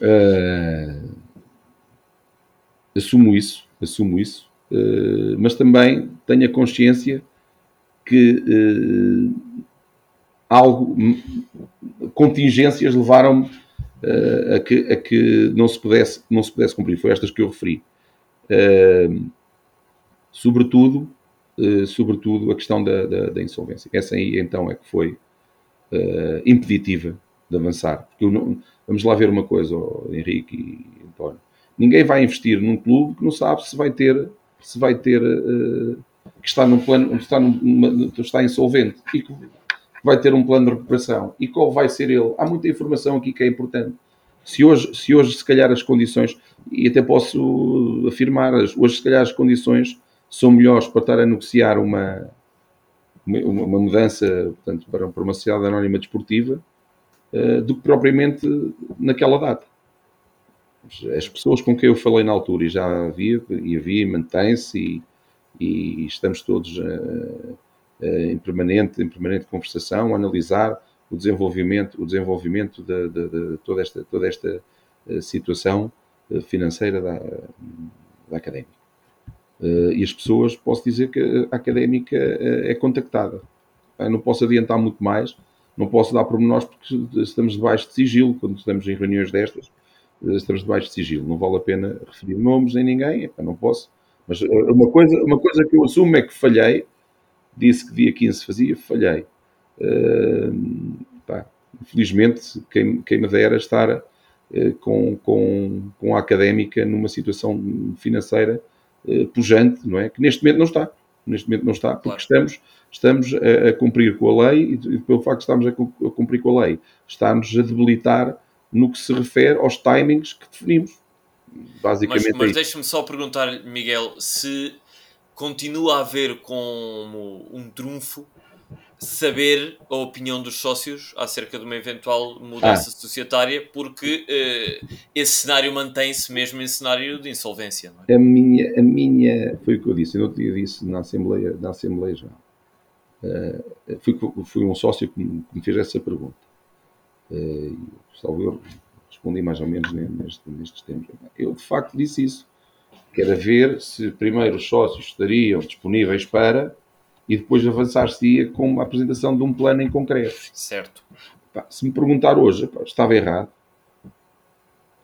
Uh, assumo isso, assumo isso, uh, mas também tenho a consciência que uh, algo, contingências levaram-me a, que, a que não se, pudesse, não se pudesse cumprir. Foi estas que eu referi. sobretudo, sobretudo a questão da, da, da, insolvência. Essa aí então é que foi uh, impeditiva de avançar. Porque não, vamos lá ver uma coisa, oh, Henrique e António. Ninguém vai investir num clube que não sabe se vai ter, se vai ter, uh, que está num plano, está, numa, está insolvente e que vai ter um plano de recuperação. E qual vai ser ele? Há muita informação aqui que é importante. Se hoje, se hoje, se calhar, as condições, e até posso afirmar, hoje, se calhar, as condições são melhores para estar a negociar uma, uma, uma mudança portanto, para, uma sociedade anónima desportiva uh, do que propriamente naquela data. As pessoas com quem eu falei na altura e já havia, e havia, mantém-se e, e, estamos todos uh, em, permanente, em permanente conversação, analisar o desenvolvimento, o desenvolvimento de, de, de toda esta, toda esta situação financeira da, da académica. E as pessoas, posso dizer que a académica é contactada. Eu não posso adiantar muito mais, não posso dar pormenores porque estamos debaixo de sigilo, quando estamos em reuniões destas, estamos debaixo de sigilo. Não vale a pena referir nomes nem ninguém, não posso. Mas uma, coisa, uma coisa que eu assumo é que falhei, disse que dia 15 fazia, falhei. Pá, infelizmente, quem, quem me dera estar com, com, com a académica numa situação financeira uh, pujante, não é? Que neste momento não está. Neste momento não está, porque claro. estamos, estamos a, a, cumprir com a lei e, pelo facto de estarmos a, a cumprir com a lei, está-nos a debilitar no que se refere aos timings que definimos. Basicamente mas, mas é deixa-me só perguntar, Miguel, se continua a haver como um trunfo saber a opinião dos sócios acerca de uma eventual mudança ah. societária, porque uh, esse cenário mantém-se mesmo em cenário de insolvência. É? A, minha, a minha, foi o que eu disse, eu não tinha disse na Assembleia, na Assembleia já. Uh, fui, fui um sócio que me, que me fez essa pergunta. Uh, salvo eu, respondi mais ou menos neste, nestes tempos. Eu, de facto, disse isso. Que era ver se primeiro os sócios estariam disponíveis para e depois avançar-se-ia com a apresentação de um plano em concreto. Certo. Se me perguntar hoje, estava errado.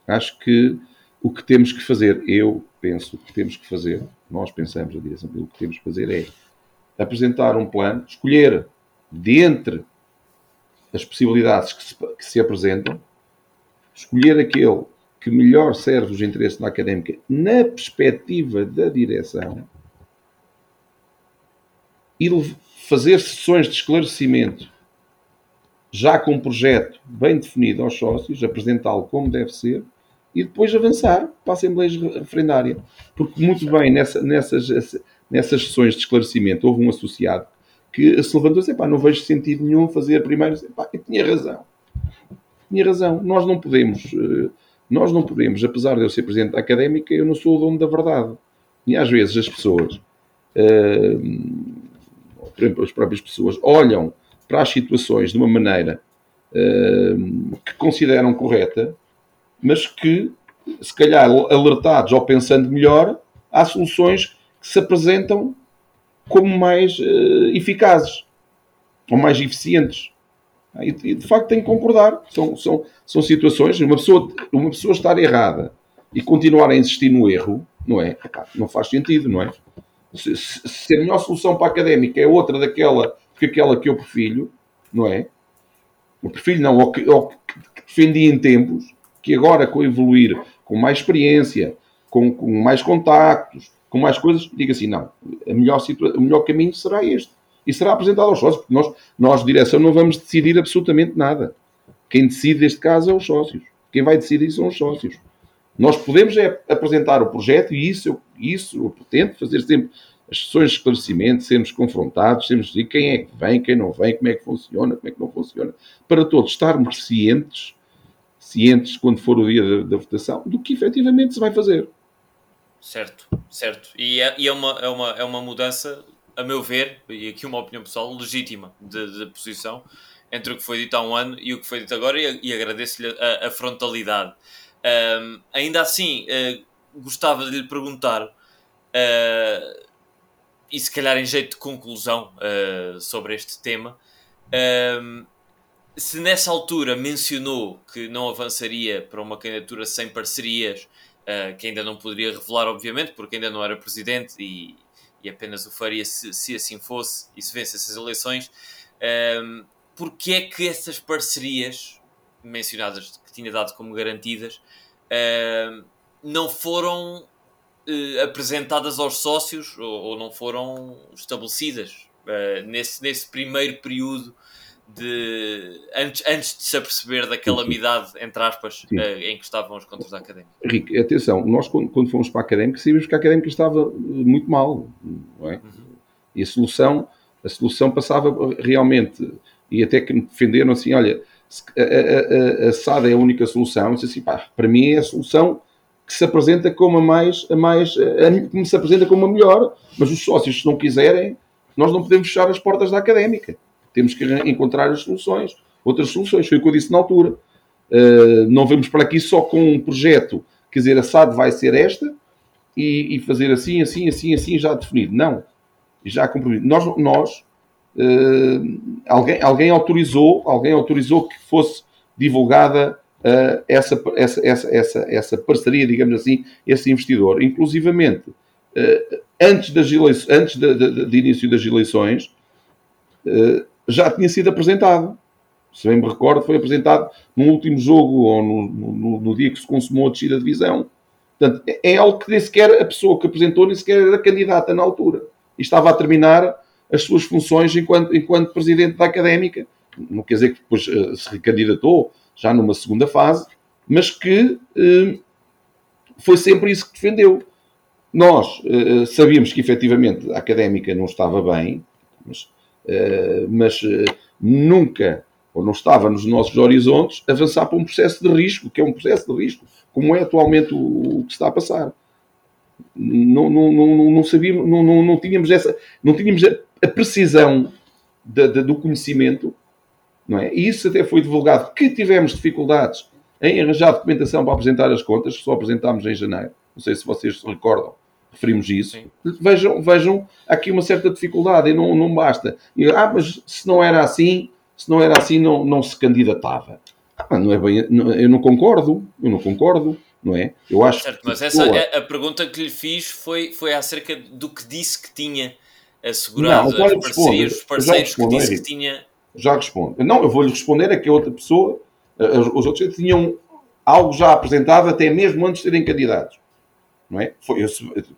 Acho que o que temos que fazer, eu penso que temos que fazer, nós pensamos a direção, o que temos que fazer é apresentar um plano, escolher dentre as possibilidades que se, que se apresentam, escolher aquele que melhor serve os interesses da académica na perspectiva da direção e fazer sessões de esclarecimento já com um projeto bem definido aos sócios, apresentá-lo como deve ser e depois avançar para a Assembleia Referendária. Porque, muito bem, nessa, nessas, nessas sessões de esclarecimento, houve um associado que se levantou e disse: não vejo sentido nenhum fazer primeiro. Eu tinha razão. Tinha razão. Nós não podemos, eh, nós não podemos, apesar de eu ser presidente da académica, eu não sou o dono da verdade. E às vezes as pessoas, eh, por exemplo, as próprias pessoas, olham para as situações de uma maneira eh, que consideram correta mas que, se calhar, alertados ou pensando melhor, há soluções que se apresentam como mais uh, eficazes ou mais eficientes. E, e, de facto tem que concordar. São, são, são situações, uma pessoa, uma pessoa estar errada e continuar a insistir no erro, não é? Não faz sentido, não é? Se, se, a melhor solução para a académica é outra daquela que aquela que eu prefiro, não é? Eu prefiro não, ou que, ou que defendi em tempos, que agora com evoluir, com mais experiência, com, com mais contactos, com mais coisas, diga assim, não, a melhor o melhor caminho será este. E será apresentado aos sócios, porque nós, nós, direção, não vamos decidir absolutamente nada. Quem decide neste caso é os sócios. Quem vai decidir são os sócios. Nós podemos é apresentar o projeto e isso, eu, isso eu pretendo fazer sempre as sessões de esclarecimento, sermos confrontados, sermos dizer quem é que vem, quem não vem, como é que funciona, como é que não funciona, para todos estarmos cientes cientes, quando for o dia da, da, votação, do que efetivamente se vai fazer. Certo, certo. E é, e é, uma, é, uma, é uma mudança, a meu ver, e aqui uma opinião pessoal, legítima de, posição entre o que foi dito há um ano e o que foi dito agora, e, e agradeço-lhe a, a, frontalidade. Um, ainda assim, uh, gostava de lhe perguntar, uh, e se calhar em jeito de conclusão uh, sobre este tema, se nessa altura mencionou que não avançaria para uma candidatura sem parcerias, que ainda não poderia revelar, obviamente, porque ainda não era presidente e, e apenas o faria se, se, assim fosse e se vence essas eleições, um, porque é que essas parcerias mencionadas, que tinha dado como garantidas, uh, não foram uh, apresentadas aos sócios ou, ou, não foram estabelecidas uh, nesse, nesse primeiro período de antes, antes de se aperceber da calamidade, entre aspas, uh, em que estavam os contos da académica. Rico, atenção, nós quando, quando fomos para a académica sabíamos que a académica estava muito mal, não é? Uhum. E a solução, a solução passava realmente, e até que me defenderam assim, olha, a, a, a, SAD é a única solução, eu disse assim, pá, para mim é a solução que se apresenta como a mais, a mais, a, que se apresenta como a melhor, mas os sócios, se não quiserem, nós não podemos fechar as portas da académica. Temos que encontrar as soluções, outras soluções. Foi o que eu disse na altura. Uh, não vamos para aqui só com um projeto, quer dizer, a SAD vai ser esta e, e fazer assim, assim, assim, assim, já definido. Não. Já comprometido. Nós, nós uh, alguém, alguém autorizou, alguém autorizou que fosse divulgada uh, essa, essa, essa, essa, essa parceria, digamos assim, esse investidor. Inclusivamente, antes, das antes de, de, de, início das eleições, já tinha sido apresentado. Se bem me recordo, foi apresentado no último jogo ou no, no, no dia que se consumou a descida de divisão. Portanto, é, é algo que nem sequer a pessoa que apresentou nem sequer era candidata na altura. E estava a terminar as suas funções enquanto, enquanto presidente da académica. Não quer dizer que depois uh, se recandidatou já numa segunda fase, mas que uh, foi sempre isso que defendeu. Nós uh, sabíamos que efetivamente a académica não estava bem, mas eh, mas eh, nunca, ou não estava nos nossos horizontes, avançar para um processo de risco, que é um processo de risco, como é atualmente o, que está a passar. Não, não, não, não sabíamos, não, não, não tínhamos essa, não tínhamos a, precisão de, de, do conhecimento, não é? E isso até foi divulgado que tivemos dificuldades em arranjar documentação para apresentar as contas, que só apresentámos em janeiro. Não sei se vocês se recordam referimos isso, Sim. vejam, vejam aqui uma certa dificuldade e não, não basta. E, ah, mas se não era assim, se não era assim, não, não se candidatava. Ah, não é bem, não, eu não concordo, eu não concordo, não é? Eu acho certo, mas essa a, a, pergunta que lhe fiz foi, foi acerca do que disse que tinha assegurado não, as parcerias, os parceiros que disse que tinha. Já respondo. Não, eu vou-lhe responder a que a outra pessoa, os outros tinham algo já apresentado até mesmo antes de serem candidatos. Não é? Foi,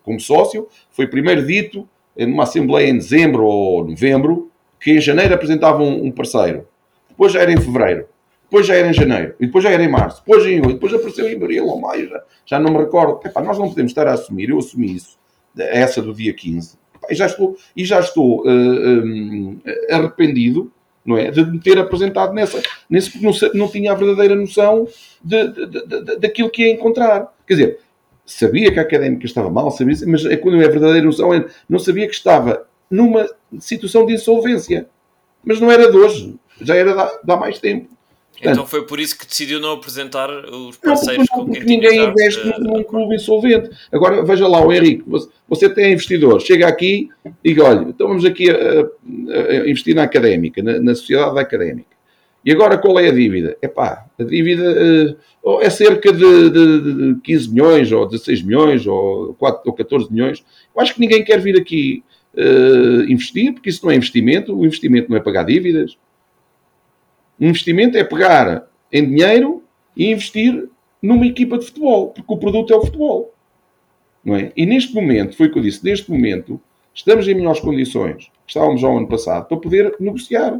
como sócio, foi primeiro dito numa Assembleia em dezembro ou novembro que em janeiro apresentavam um parceiro. Depois já era em fevereiro. Depois já era em janeiro. E depois já era em março. Depois em Depois apareceu em abril ou maio. Já, já não me recordo. Epá, nós não podemos estar a assumir. Eu assumi isso. Essa do dia 15. Epá, e já estou, e já estou uh, um, arrependido não é? De me ter apresentado nessa, nesse, porque não, não tinha a verdadeira noção de, de, de, daquilo que ia encontrar. Quer dizer, sabia que a académica estava mal, sabia, mas é quando é verdadeira noção, é, não sabia que estava numa situação de insolvência. Mas não era de hoje, já era de há mais tempo. Portanto, então foi por isso que decidiu não apresentar os parceiros não, porque, com quem ninguém investe uh, num clube insolvente. Agora veja lá, o Henrique, você, você tem investidor, chega aqui e diga: olha, então vamos aqui a, a, a investir na académica, na, na, sociedade académica. E agora qual é a dívida? É pá, a dívida uh, é cerca de, de, de 15 milhões, ou 16 milhões, ou, 4, ou 14 milhões. Eu acho que ninguém quer vir aqui uh, investir, porque isso não é investimento. O investimento não é pagar dívidas. Um investimento é pegar em dinheiro e investir numa equipa de futebol, porque o produto é o futebol. Não é? E neste momento, foi o que eu disse, neste momento, estamos em melhores condições estávamos ao ano passado para poder negociar.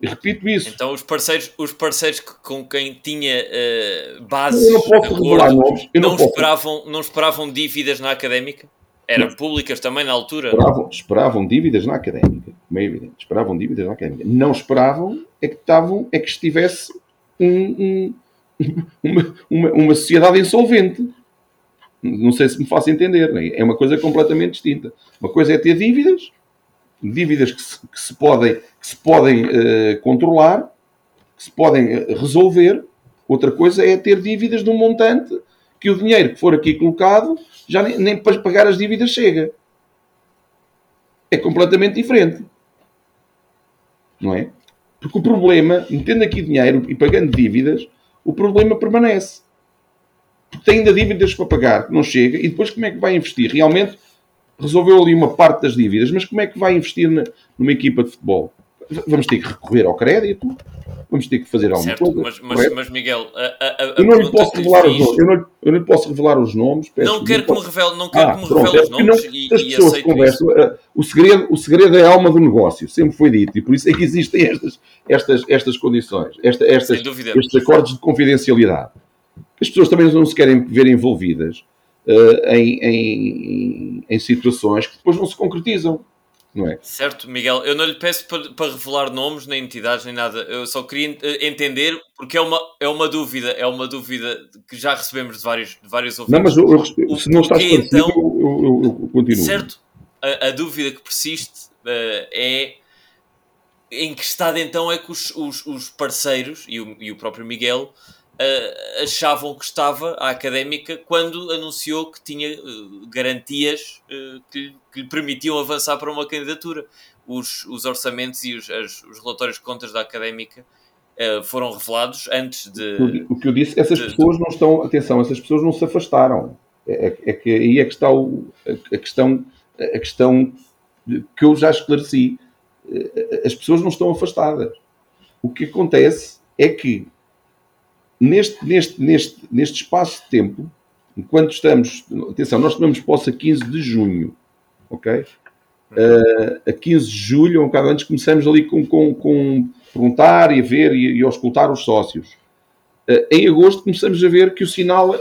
E repito isso. Então os parceiros, os parceiros com quem tinha uh, bases eu não posso revelar nomes, eu não, não esperavam, não esperavam dívidas na académica? Eram não. públicas também na altura? Esperavam, esperavam dívidas na académica, como é evidente. Esperavam dívidas na académica. Não esperavam é que, estavam, é que estivesse um, um, uma, uma, uma, sociedade insolvente. Não sei se me faço entender. Né? É uma coisa completamente distinta. Uma coisa é ter dívidas, dívidas que se, que se podem, que se podem uh, controlar, que se podem eh, resolver. Outra coisa é ter dívidas de um montante que o dinheiro que for aqui colocado já nem, nem para pagar as dívidas chega. É completamente diferente. Não é? Porque o problema, metendo aqui dinheiro e pagando dívidas, o problema permanece. Porque tem ainda dívidas para pagar, que não chega, e depois como é que vai investir? Realmente resolveu ali uma parte das dívidas, mas como é que vai investir na, numa equipa de futebol? Vamos ter que recorrer ao crédito, vamos ter que fazer alguma certo, coisa. Mas, mas, mas Miguel, a, a, a eu, não lhe posso revelar fiz... os nomes, eu, não, eu não lhe posso revelar os nomes. Não quero que, me revele, não quero ah, que me revele os nomes não, e, as pessoas conversam. Isso. Eh, o segredo, o segredo é a alma do negócio, sempre foi dito, e por isso é que existem estas, estas, estas condições, esta, estas, estes acordos de confidencialidade. As pessoas também não se querem ver envolvidas uh, em, em, em situações que depois não se concretizam não é? Certo, Miguel, eu não lhe peço para, para, revelar nomes, nem entidades, nem nada. Eu só queria eh, entender, porque é uma, é uma dúvida, é uma dúvida que já recebemos de vários, de vários ouvintes. Não, mas eu, eu, se não está esclarecido, então, eu, eu, eu, continuo. Certo, a, a dúvida que persiste uh, é em que estado então é que os, os, os parceiros e o, e o próprio Miguel uh, achavam que estava a académica quando anunciou que tinha uh, garantias uh, que, que, lhe permitiam avançar para uma candidatura. Os, os orçamentos e os, as, os relatórios de contas da académica foram revelados antes de. O que eu disse, essas de, pessoas não estão. Atenção, essas pessoas não se afastaram. É, é, é que aí é que está o, a, a, questão, a questão que eu já esclareci. As pessoas não estão afastadas. O que acontece é que neste, neste, neste, neste espaço de tempo, enquanto estamos. Atenção, nós tomamos posse a 15 de junho, ok? Uh, a 15 de julho, um bocado antes, começamos ali com, com, com perguntar e a ver e, e a escutar os sócios. Uh, em agosto começamos a ver que o sinal,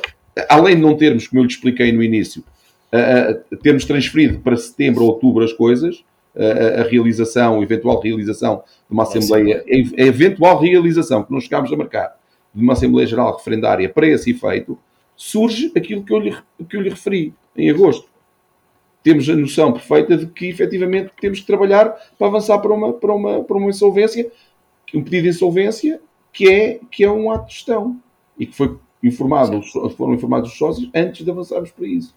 além de não termos, como eu lhe expliquei no início, uh, termos transferido para setembro ou outubro as coisas, a, a realização, a eventual realização de uma Assembleia, a, a eventual realização que não chegámos a marcar de uma Assembleia Geral referendária para esse efeito, surge aquilo que eu lhe, que eu lhe referi em agosto. Temos a noção perfeita de que efetivamente temos que trabalhar para avançar para uma, para uma, para uma insolvência, um pedido de insolvência que é, que é um ato de gestão e que foi informado, foram informados os sócios antes de avançarmos para isso.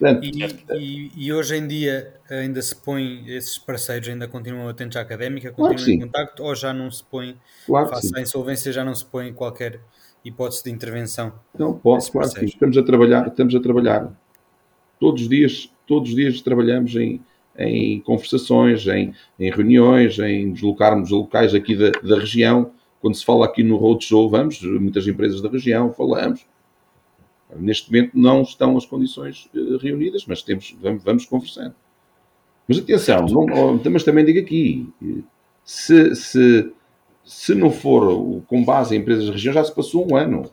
Portanto, e, e, e, hoje em dia ainda se põe, esses parceiros ainda continuam atentos à académica, continuam claro em contacto ou já não se põe, claro face à insolvência, já não se põe qualquer hipótese de intervenção? Não, pode, claro sim. Estamos a trabalhar, estamos a trabalhar. Todos os dias, todos os dias trabalhamos em, em conversações, em, em reuniões, em deslocarmos locais aqui da, da região quando se fala aqui no Roadshow, vamos, muitas empresas da região, falamos. Neste momento não estão as condições uh, reunidas, mas temos, vamos, vamos conversando. Mas atenção, não, mas também digo aqui, se, se, se não for com base em empresas da região, já se passou um ano.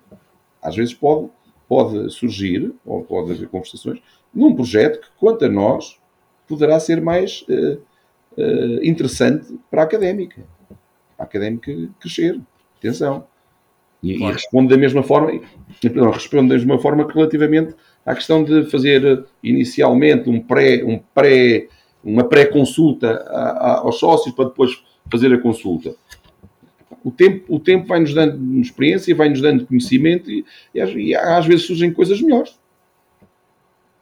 Às vezes pode, pode surgir, ou pode haver conversações, num projeto que, quanto a nós, poderá ser mais uh, uh, interessante para a académica. A académica crescer. Atenção. E, claro. e responde da mesma forma, não, responde da mesma forma que relativamente à questão de fazer inicialmente um pré, um pré, uma pré-consulta aos sócios para depois fazer a consulta. O tempo, o tempo vai nos dando experiência, vai nos dando conhecimento e, e, e às vezes surgem coisas melhores.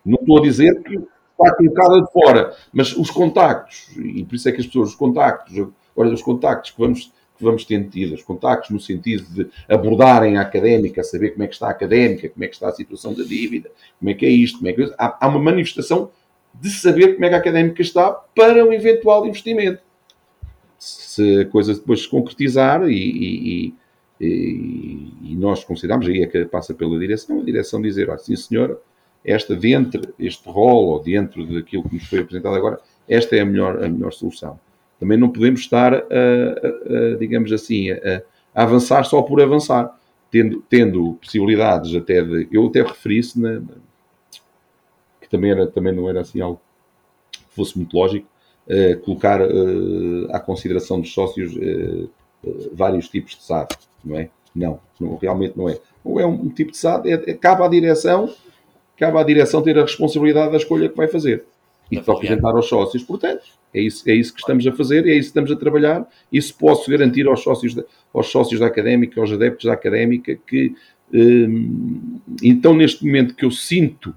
Não estou a dizer que está colocada de fora, mas os contactos, e por isso é que as pessoas, os contactos, agora os contactos que vamos, que vamos tendo tido, os contactos no sentido de abordarem a académica, saber como é que está a académica, como é que está a situação da dívida, como é que é isto, como é que é há, há uma manifestação de saber como é que a académica está para um eventual investimento. Se a coisa depois se concretizar e, e, e, e nós consideramos, aí é que passa pela direção, a direção dizer, ah, sim senhora, esta dentro, este rol, ou dentro daquilo que nos foi apresentado agora, esta é a melhor, a melhor solução. Também não podemos estar, a, a, a, digamos assim, a, avançar só por avançar, tendo, tendo possibilidades até de. Eu até referi-se que também, era, também não era assim algo que fosse muito lógico, uh, colocar uh, à consideração dos sócios uh, vários tipos de SAD, não é? Não, não, realmente não é. Não é um tipo de SAD, é, é, cabe à direção cabe à direção ter a responsabilidade da escolha que vai fazer e para apresentar aos sócios. Portanto, é isso, é isso que estamos a fazer, é isso que estamos a trabalhar. Isso posso garantir aos sócios da, aos sócios da académica, aos adeptos da académica, que hum, então neste momento que eu sinto,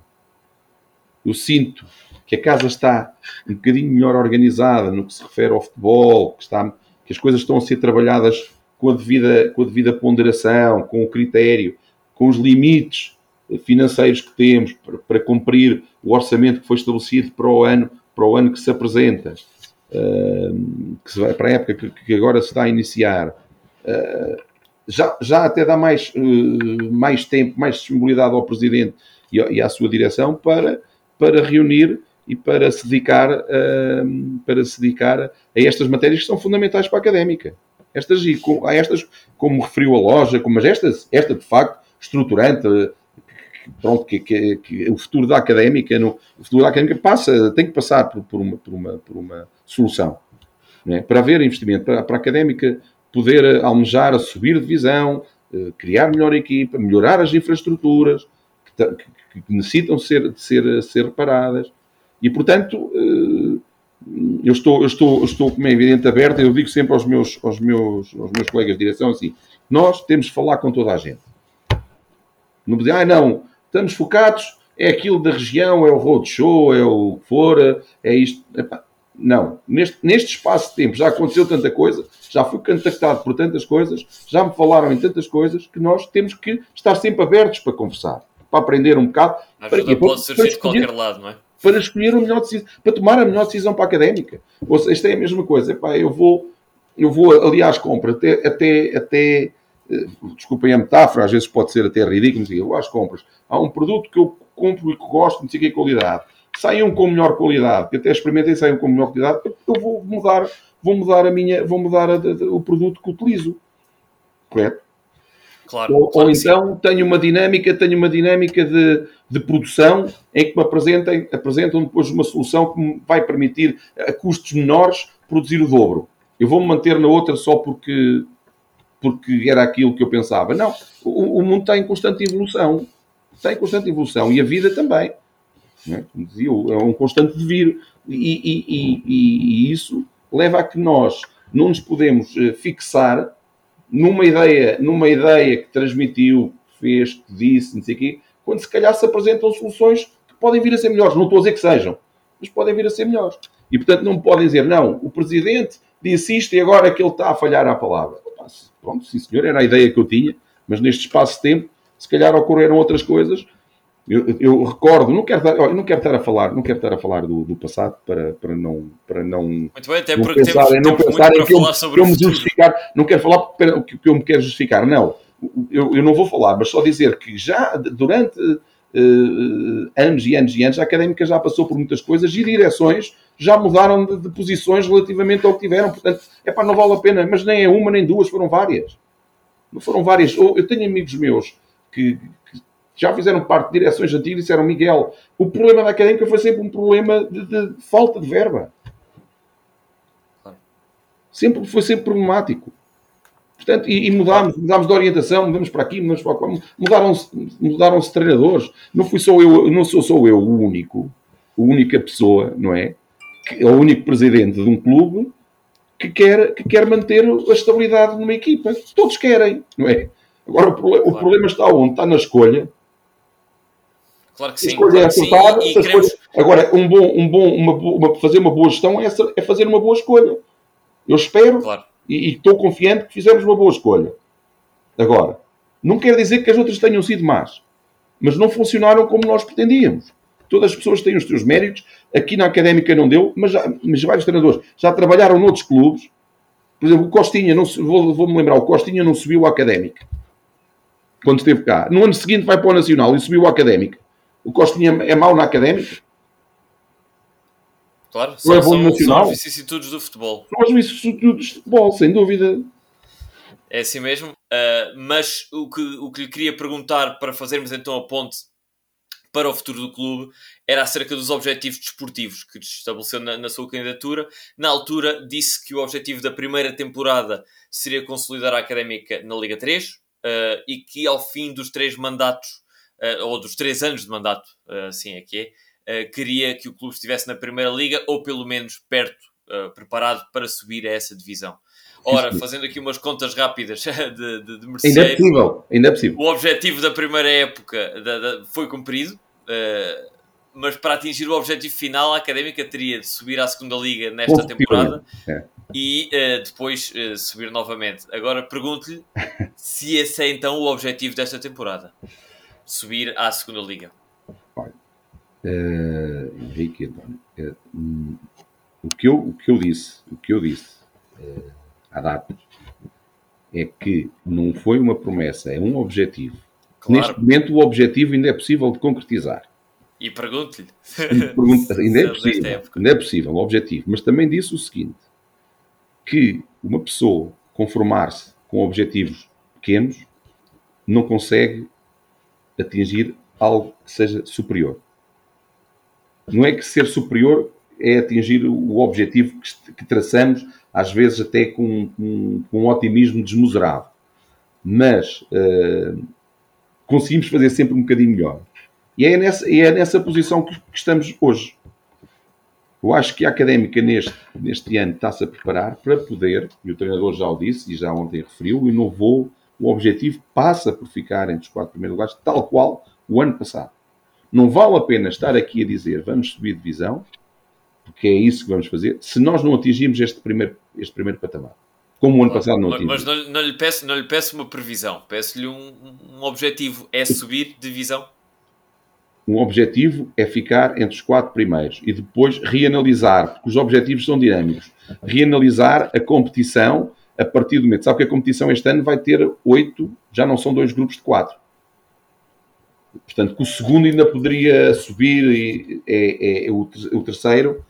eu sinto que a casa está um bocadinho melhor organizada no que se refere ao futebol, que, está, que as coisas estão a ser trabalhadas com a devida, com a devida ponderação, com o critério, com os limites financeiros que temos para, para, cumprir o orçamento que foi estabelecido para o ano, para o ano que se apresenta, uh, que se vai, para a época que, que, agora se está a iniciar, uh, já, já até dá mais, uh, mais tempo, mais disponibilidade ao Presidente e, e, à sua direção para, para reunir e para se dedicar, para se dedicar a estas matérias que são fundamentais para a académica. Estas, a estas, como referiu a loja, como, mas estas, esta de facto, estruturante, pronto, que, que, que, o futuro da académica, no, o futuro da académica passa, tem que passar por, por, uma, por, uma, por uma solução. É? Para haver investimento, para, para a académica poder almejar a subir de visão, eh, criar melhor equipa, melhorar as infraestruturas que, que, necessitam ser, de ser, ser reparadas. E, portanto, eh, eu estou, eu estou, eu estou, como é evidente, aberto. Eu digo sempre aos meus, aos, meus, aos meus colegas de direção assim: nós temos de falar com toda a gente. Não dizer, ah, não, estamos focados, é aquilo da região, é o roadshow, é o que for, é isto. Epá, não, neste, neste espaço de tempo já aconteceu tanta coisa, já fui contactado por tantas coisas, já me falaram em tantas coisas que nós temos que estar sempre abertos para conversar, para aprender um bocado. A para, pode surgir para de qualquer lado, não é? Para escolher o melhor decisão, para tomar a melhor decisão para a académica. Ou seja, isto é a mesma coisa. Epá, eu vou, eu vou aliás, compra até, até, até desculpem a metáfora, às vezes pode ser até ridículo, mas eu às compras, há um produto que eu compro e que gosto, não sei que qualidade, saiam com melhor qualidade, que até experimentei saiam com melhor qualidade, eu vou mudar, vou mudar a minha, vou mudar a, a, o produto que utilizo. Correto? Claro, ou, claro ou então sim. tenho uma dinâmica, tenho uma dinâmica de, de produção em que me apresentem, apresentam depois uma solução que me vai permitir a custos menores produzir o dobro. Eu vou-me manter na outra só porque porque era aquilo que eu pensava. Não, o, o mundo está em constante evolução. Está em constante evolução e a vida também. É? Dizia, é um constante devir. E, e, e, e, isso leva a que nós não nos podemos eh, fixar numa ideia, numa ideia que transmitiu, que fez, que disse, não sei o quê, quando se calhar se apresentam soluções que podem vir a ser melhores. Não estou a dizer que sejam, mas podem vir a ser melhores. E portanto não podem dizer, não, o Presidente disse isto e agora é que ele está a falhar à palavra pronto, sim senhor, era a ideia que eu tinha, mas neste espaço de tempo, se calhar ocorreram outras coisas. Eu, eu, recordo, não quero, estar, não quero estar a falar, não quero estar a falar do, do passado para, para não para não muito bem, até porque pensar, temos, não temos pensar em que eu, sobre que eu me justificar, não quero falar o que, que eu me quero justificar, não. Eu, eu não vou falar, mas só dizer que já durante uh, anos e anos e anos a académica já passou por muitas coisas e direções já mudaram de, de posições relativamente ao que tiveram, portanto, é pá, não vale a pena, mas nem é uma nem duas, foram várias. Não foram várias. Eu tenho amigos meus que, já fizeram parte de direções antigas e disseram, Miguel, o problema da académica foi sempre um problema de, de falta de verba. Sempre, foi sempre problemático. Portanto, e, e mudámos, mudámos de orientação, mudamos para aqui, mudamos para lá, mudaram-se mudaram treinadores. Não fui só eu, não sou só eu o único, a única pessoa, não é? Que, o único presidente de um clube que quer, que quer manter a estabilidade numa equipa. Todos querem, não é? Agora, o, problema, claro. o problema está onde? Está na escolha Claro que sim. Claro que sim. E, e queremos... Agora, um bom, um bom, uma, uma, fazer uma boa gestão é, é fazer uma boa escolha. Eu espero claro. e, e estou confiante que fizemos uma boa escolha. Agora, não quer dizer que as outras tenham sido más, mas não funcionaram como nós pretendíamos. Todas as pessoas têm os seus méritos. Aqui na académica não deu, mas, já, mas vários treinadores já trabalharam noutros clubes. Por exemplo, o Costinha, não, vou-me vou lembrar, o Costinha não subiu à académica quando esteve cá. No ano seguinte vai para o Nacional e subiu à académica. O Costinha é mau na académica? Claro, é bom são, nacional. são vicissitudes do futebol. São as vicissitudes do futebol, sem dúvida. É assim mesmo. Uh, mas o que, o que lhe queria perguntar para fazermos então a ponte para o futuro do clube era acerca dos objetivos desportivos que estabeleceu na, na, sua candidatura. Na altura, disse que o objetivo da primeira temporada seria consolidar a académica na Liga 3 uh, ah, e que ao fim dos três mandatos uh, ou dos três anos de mandato, uh, assim é que é, uh, queria que o clube estivesse na Primeira Liga ou pelo menos perto, preparado para subir a essa divisão. Ora, fazendo aqui umas contas rápidas de, de, de Mercedes, ainda é possível, ainda é possível. O objetivo da primeira época da, da, foi cumprido, mas para atingir o objetivo final, a Académica teria de subir à segunda Liga nesta temporada é. e depois subir novamente. Agora pergunto-lhe se esse é então o objetivo desta temporada subir à segunda liga? Olha, uh, Henrique António, uh, o, que eu, o que eu disse, o que eu disse há datas é que não foi uma promessa, é um objetivo. Claro. Neste momento o objetivo ainda é possível de concretizar. E pergunto-lhe. ainda é possível, ainda é possível, o objetivo. Mas também disse o seguinte, que uma pessoa conformar-se com objetivos pequenos não consegue atingir algo que seja superior. Não é que ser superior é atingir o objetivo que, traçamos, às vezes até com, com, com um otimismo desmesurado. Mas uh, conseguimos fazer sempre um bocadinho melhor. E é nessa, é nessa posição que, que estamos hoje. Eu acho que a académica neste, neste ano está-se a preparar para poder, e o treinador já o disse e já ontem referiu, inovou o objetivo passa por ficar entre os quatro primeiros lugares, tal qual o ano passado. Não vale a pena estar aqui a dizer vamos subir divisão, porque é isso que vamos fazer, se nós não atingirmos este primeiro, este primeiro patamar. Como o ano passado não atingimos. Mas não, não, lhe, peço, não lhe peço uma previsão, peço-lhe um, um objetivo. É subir divisão? Um objetivo é ficar entre os quatro primeiros e depois reanalisar, porque os objetivos são dinâmicos, reanalisar a competição a partir do momento. Sabe que a competição este ano vai ter oito, já não são dois grupos de quatro. Portanto, que o segundo ainda poderia subir e é, é, é o, o, terceiro.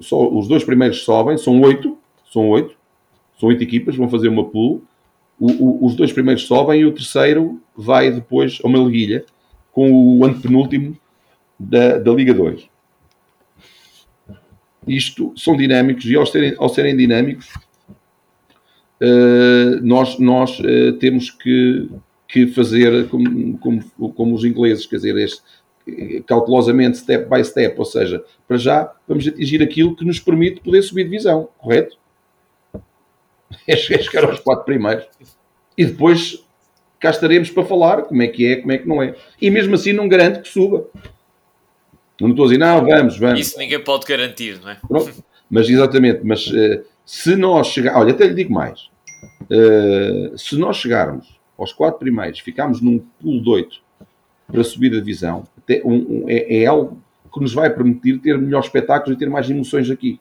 Só os dois primeiros sobem, são oito, são oito, são oito equipas, vão fazer uma pool. O, o, os dois primeiros sobem e o terceiro vai depois a uma liguilha com o antepenúltimo da, da Liga 2. Isto são dinâmicos e ao serem, ao serem dinâmicos uh, nós, nós uh, temos que, que fazer como, como, como, os ingleses, quer dizer, este, cautelosamente, step by step, ou seja, para já vamos atingir aquilo que nos permite poder subir divisão, correto? É chegar aos quatro primeiros. E depois cá estaremos para falar como é que é, como é que não é. E mesmo assim não garanto que suba. Não estou a dizer, não, vamos, vamos. Isso ninguém pode garantir, não é? Pronto. Mas exatamente, mas uh, se nós chegarmos, olha, até lhe digo mais, uh, se nós chegarmos aos quatro primeiros, ficarmos num pulo de oito para subir a divisão um, um, é, é, algo que nos vai permitir ter melhores espetáculos e ter mais emoções aqui.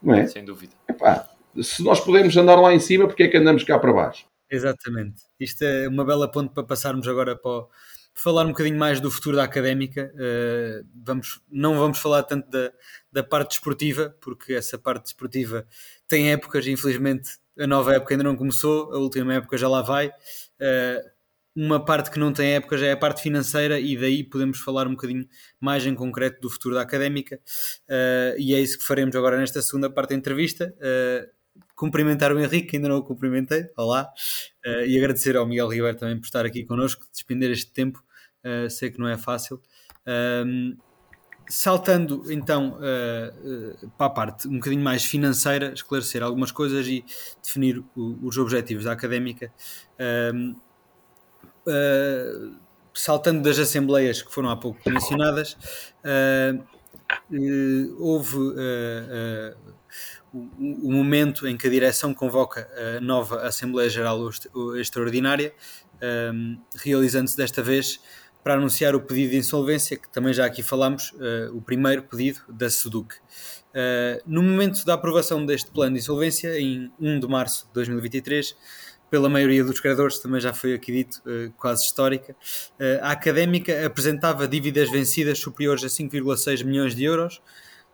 Não é? Sem dúvida. Epá, se nós podemos andar lá em cima, porque é que andamos cá para baixo? Exatamente. Isto é uma bela ponte para passarmos agora para, o, falar um bocadinho mais do futuro da académica. Uh, vamos, não vamos falar tanto da, da parte desportiva, porque essa parte desportiva tem épocas, infelizmente a nova época ainda não começou, a última época já lá vai. Uh, uma parte que não tem época já é a parte financeira e daí podemos falar um bocadinho mais em concreto do futuro da académica. Uh, e é isso que faremos agora nesta segunda parte da entrevista. Uh, cumprimentar o Henrique, que ainda não o cumprimentei, olá, uh, e agradecer ao Miguel Ribeiro também por estar aqui connosco, despender este tempo, sei que não é fácil. Ehm, saltando então para a parte um bocadinho mais financeira, esclarecer algumas coisas e definir o, os objetivos da académica. Ehm, uh, saltando das assembleias que foram há pouco mencionadas, uh, uh, houve o, momento em que a direção convoca a nova Assembleia Geral Extraordinária, realizando-se desta vez para anunciar o pedido de insolvência, que também já aqui falamos, o primeiro pedido da SEDUC. no momento da aprovação deste plano de insolvência, em 1 de março de 2023, pela maioria dos credores, também já foi aqui dito, uh, quase histórica. Uh, a académica apresentava dívidas vencidas superiores a 5,6 milhões de euros,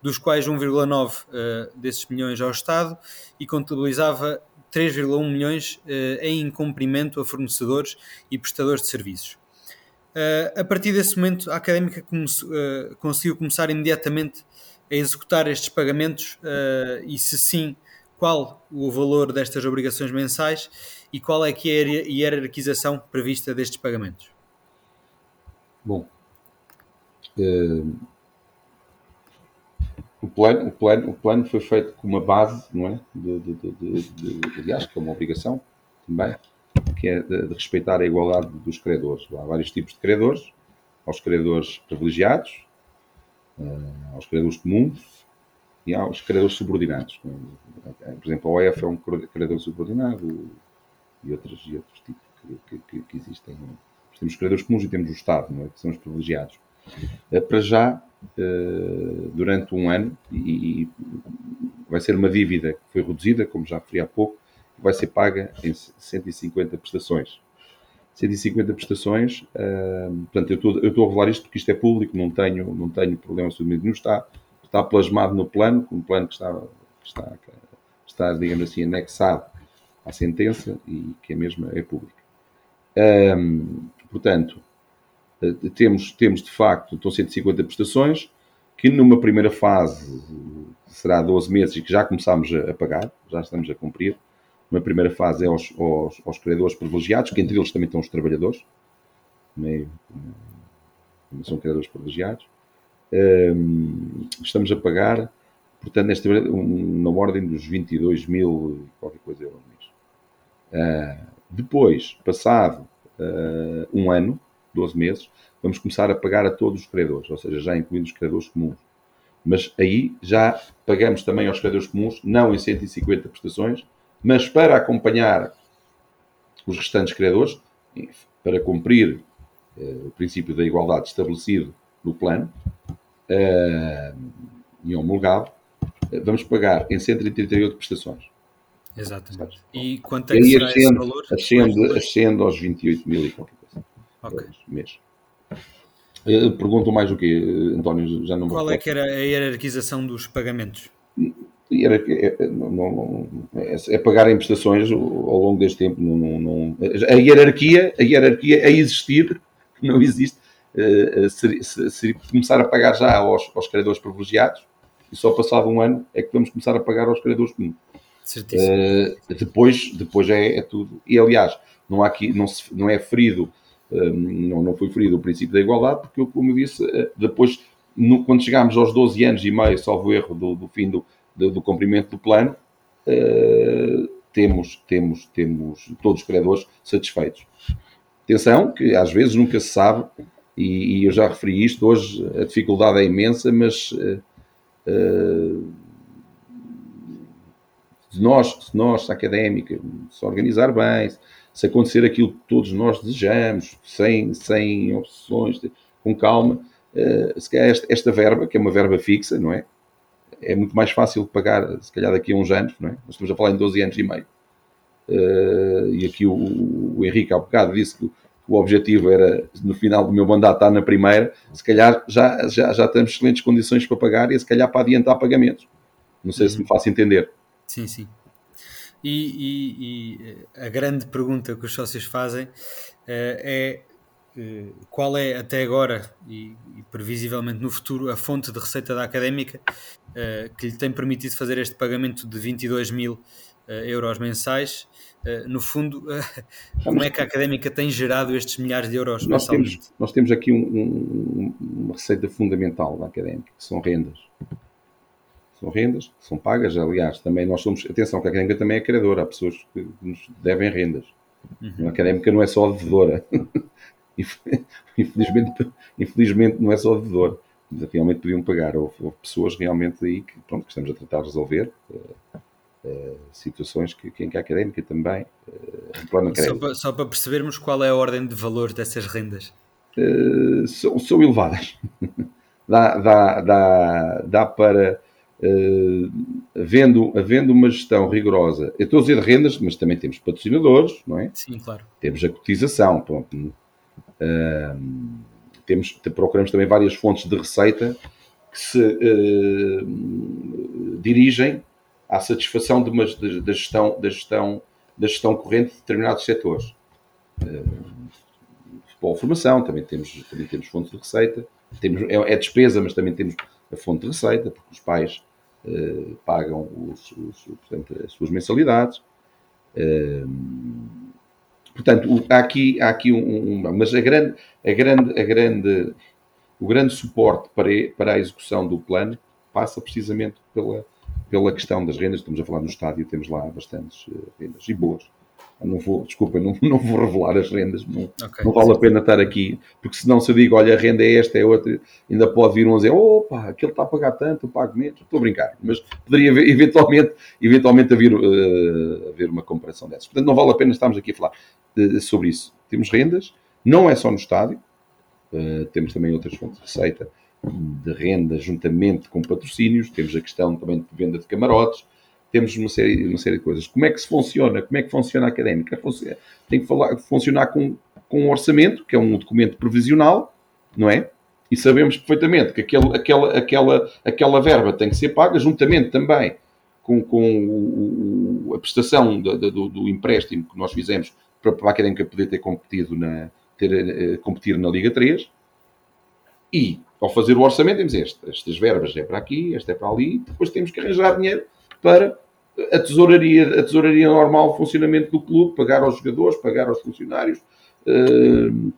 dos quais 1,9 uh, eh, desses milhões ao Estado, e contabilizava 3,1 milhões em incumprimento a fornecedores e prestadores de serviços. a partir desse momento, a académica conseguiu começar imediatamente a executar estes pagamentos e, se sim, qual o valor destas obrigações mensais e qual é que é a hierarquização prevista destes pagamentos? Bom, uh, o, plano, o, plano, o plano foi feito com uma base, não é? De, de, de, de aliás, que é uma obrigação também, que é de, respeitar a igualdade dos credores. Há vários tipos de credores, aos credores privilegiados, uh, aos credores comuns e aos credores subordinados. Por exemplo, a OEF é um credor subordinado, e outros, e outros tipos que, que, que existem. Temos os credores comuns e temos o Estado, não é? que são os privilegiados. Eh, para já, eh, durante um ano, e vai ser uma dívida que foi reduzida, como já referi há pouco, vai ser paga em 150 prestações. 150 prestações, eh, portanto, eu estou, eu estou a revelar isto porque isto é público, não tenho, não tenho problema absolutamente nenhum, está, está plasmado no plano, um plano que está, que está, está, digamos assim, anexado à sentença e que a mesma é pública. Um, portanto, eh, temos, temos de facto, estão 150 prestações, que numa primeira fase será 12 meses e que já começamos a, pagar, já estamos a cumprir. Uma primeira fase é aos, aos, aos credores privilegiados, que entre eles também estão os trabalhadores, são credores privilegiados. Um, estamos a pagar, portanto, nesta, um, na ordem dos 22 mil, qualquer coisa Uh, depois, passado uh, um ano, 12 meses, vamos começar a pagar a todos os credores, ou seja, já incluindo os credores comuns. Mas aí já pagamos também aos credores comuns, não em 150 prestações, mas para acompanhar os restantes credores, para cumprir uh, o princípio da igualdade estabelecido no plano uh, e homologado, vamos pagar em 138 prestações. Exatamente. E quanto é que será ascende, esse valor? Ascende, ascende aos 28 mil e qualquer coisa. Ok. Mês. Eh, pergunto mais o quê, António? Já não Qual é que era a hierarquização dos pagamentos? É, é, não, é, é pagar em prestações ao longo deste tempo. Não, não, a hierarquia, a hierarquia a existir, não existe. Uh, se, se, se, começar a pagar já aos, aos credores privilegiados, e só passado um ano é que vamos começar a pagar aos credores comuns. Uh, depois depois é, é, tudo. E aliás, não, há aqui, não, se, não é ferido, uh, não, não foi ferido o princípio da igualdade, porque, como eu disse, uh, depois, no, quando chegámos aos 12 anos e meio, salvo erro, do, do fim do, do, do, cumprimento do plano, temos, temos, temos todos os credores satisfeitos. Atenção, que às vezes nunca se sabe, e, e eu já referi isto, hoje a dificuldade é imensa, mas se nós, se nós, a académica, se organizar bem, se acontecer aquilo que todos nós desejamos, sem, sem opções, com calma, uh, se calhar esta, esta, verba, que é uma verba fixa, não é? É muito mais fácil pagar, se calhar daqui a uns anos, não é? Nós estamos a falar em 12 anos e meio. Uh, e aqui o, o, Henrique, há bocado, disse que o objetivo era, no final do meu mandato, estar na primeira. Se calhar já, já, já temos excelentes condições para pagar e, se calhar, para adiantar pagamentos. Não sei uhum. se me faço entender. Sim, sim. E, e, e, a grande pergunta que os sócios fazem uh, é uh, qual é até agora e, e, previsivelmente no futuro a fonte de receita da académica uh, que lhe tem permitido fazer este pagamento de 22 mil euros mensais. no fundo, como é que a académica tem gerado estes milhares de euros nós temos, nós temos aqui um, um, uma receita fundamental da académica, que são rendas são rendas, são pagas. Aliás, também nós somos, atenção, que a académica também é credora, há pessoas que nos devem rendas. Uhum. A académica não é só devedora. infelizmente, infelizmente não é só devedora. Realmente podiam pagar. Houve, houve, pessoas realmente aí que, pronto, que estamos a tentar resolver. Uh, situações que, que, em que a académica também uh, só para, só para percebermos qual é a ordem de valor dessas rendas. Uh, são, são elevadas. dá, dá, dá, dá para Uh, havendo, havendo uma gestão rigorosa, eu estou a dizer de rendas, mas também temos patrocinadores, não é? Sim, claro. Temos a cotização, pronto. Uh, temos, procuramos também várias fontes de receita que se uh, dirigem à satisfação de uma, de, da, gestão, da, gestão, da gestão corrente de determinados setores. futebol, formação, também temos, também temos fontes de receita. Temos, é, é despesa, mas também temos a fonte de receita, porque os pais eh, pagam os, os, portanto, as suas mensalidades. Uh, portanto, há aqui, há aqui um, um, mas a grande, a grande, a grande, o grande suporte para, para a execução do plano passa precisamente pela, pela questão das rendas. Estamos a falar no estádio, temos lá bastantes uh, rendas e boas não vou, desculpa, não, não vou revelar as rendas, não, okay, não vale a pena estar aqui, porque senão se eu digo, olha, a renda é esta, é outra, ainda pode vir um a dizer, opa, aquele está a pagar tanto, eu pago menos, estou a brincar, mas poderia eventualmente, eventualmente haver, uh, haver uma comparação dessas. Portanto, não vale a pena estarmos aqui a falar uh, sobre isso. Temos rendas, não é só no estádio, uh, temos também outras fontes de receita de renda juntamente com patrocínios, temos a questão também de venda de camarotes, temos uma série, uma série de coisas. Como é que se funciona? Como é que funciona a académica? Tem que falar, funcionar com, com um orçamento, que é um documento provisional, não é? E sabemos perfeitamente que aquele, aquela, aquela, aquela verba tem que ser paga, juntamente também com, com o, a prestação do, do, do, empréstimo que nós fizemos para, para a académica poder ter competido na, ter, uh, competir na Liga 3. E, ao fazer o orçamento, temos este, estas verbas é para aqui, esta é para ali, depois temos que arranjar dinheiro para a tesouraria, a tesouraria normal, funcionamento do clube, pagar aos jogadores, pagar aos funcionários. Uh.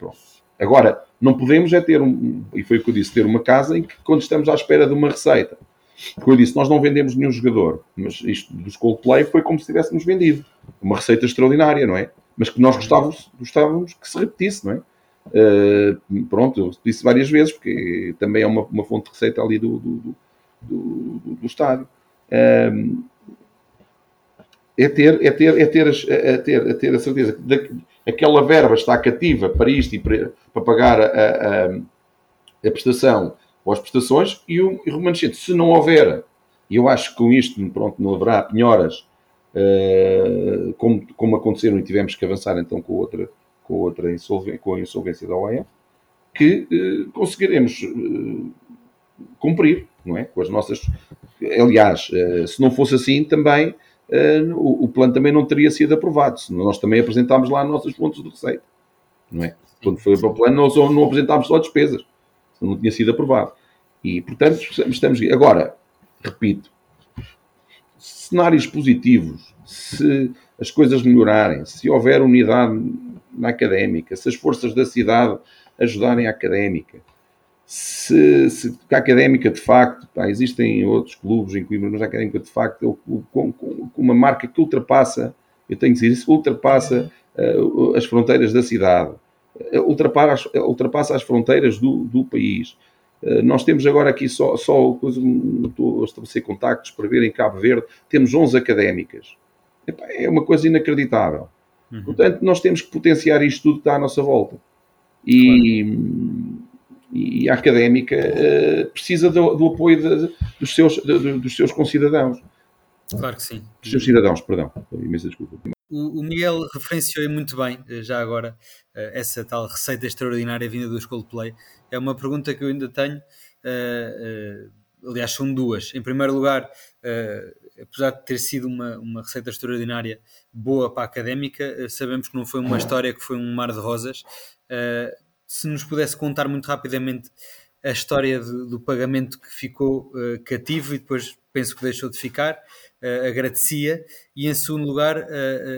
Agora, não podemos é ter, um, e foi o que eu disse, ter uma casa em que, quando estamos à espera de uma receita, como eu disse, nós não vendemos nenhum jogador, mas isto dos Coldplay foi como se tivéssemos vendido. Uma receita extraordinária, não é? Mas que nós gostávamos, gostávamos que se repetisse, não é? Uh, pronto, eu disse várias vezes, porque também é uma, uma fonte de receita ali do, do, do, do, do estádio. Uh, é ter, é ter, é ter, é ter, é ter a certeza que aquela verba está cativa para isto e para, para pagar a, a, a, prestação ou as prestações e o, e o remanescente. Se não houver, e eu acho que com isto pronto, não haverá penhoras uh, como, como aconteceram e tivemos que avançar então com outra, com outra insolvência, com a insolvência da OEF, que uh, conseguiremos uh, cumprir, não é? Com as nossas. Aliás, se não fosse assim, também o, o, plano também não teria sido aprovado, nós também apresentámos lá as nossas fontes de receita. Não é? Quando foi para o plano, nós não apresentámos só despesas, não tinha sido aprovado. E, portanto, estamos. Agora, repito, cenários positivos, se as coisas melhorarem, se houver unidade na académica, se as forças da cidade ajudarem a académica, se, se a académica de facto, pá, existem outros clubes em Coimbra, mas a académica de facto é com, com, uma marca que ultrapassa, eu tenho que dizer isso, ultrapassa uh, as fronteiras da cidade, uh, ultrapassa, ultrapassa as fronteiras do, do país. Uh, nós temos agora aqui só, só estou a estabelecer contactos para ver em Cabo Verde, temos 11 académicas. Epá, é uma coisa inacreditável. Uhum. Portanto, nós temos que potenciar isto tudo que está à nossa volta. E, claro. E a académica uh, precisa do, do apoio de, dos, seus, de, dos seus concidadãos. Claro que sim. Dos seus cidadãos, perdão. Imensa desculpa. O, o Miguel referenciou muito bem, eh, já agora, uh, essa tal receita extraordinária vinda do Coldplay. É uma pergunta que eu ainda tenho. Uh, aliás, são duas. Em primeiro lugar, uh, apesar de ter sido uma, uma receita extraordinária boa para a académica, uh, sabemos que não foi uma história que foi um mar de rosas. Uh, se nos pudesse contar muito rapidamente a história de, do pagamento que ficou cativo e depois penso que deixou de ficar, agradecia. E em segundo lugar,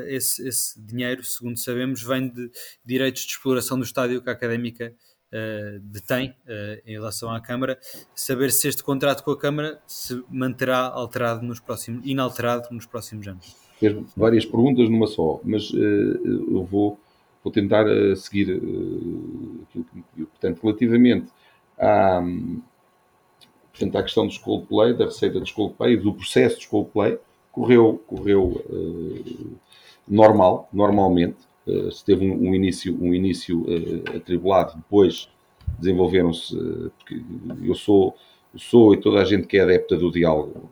esse, esse, dinheiro, segundo sabemos, vem de direitos de exploração do estádio que a académica uh, detém uh, em relação à Câmara, saber se este contrato com a Câmara se manterá alterado nos próximos, inalterado nos próximos anos. Várias perguntas numa só, mas uh, eu vou, vou tentar seguir aquilo que me pediu. Portanto, relativamente à, portanto, à questão do Coldplay, da receita do Coldplay, do processo do Coldplay, correu, correu normal, normalmente. Uh, se teve um, um, início, um início uh, atribulado, depois desenvolveram-se, uh, eu sou, sou e toda a gente que é adepta do diálogo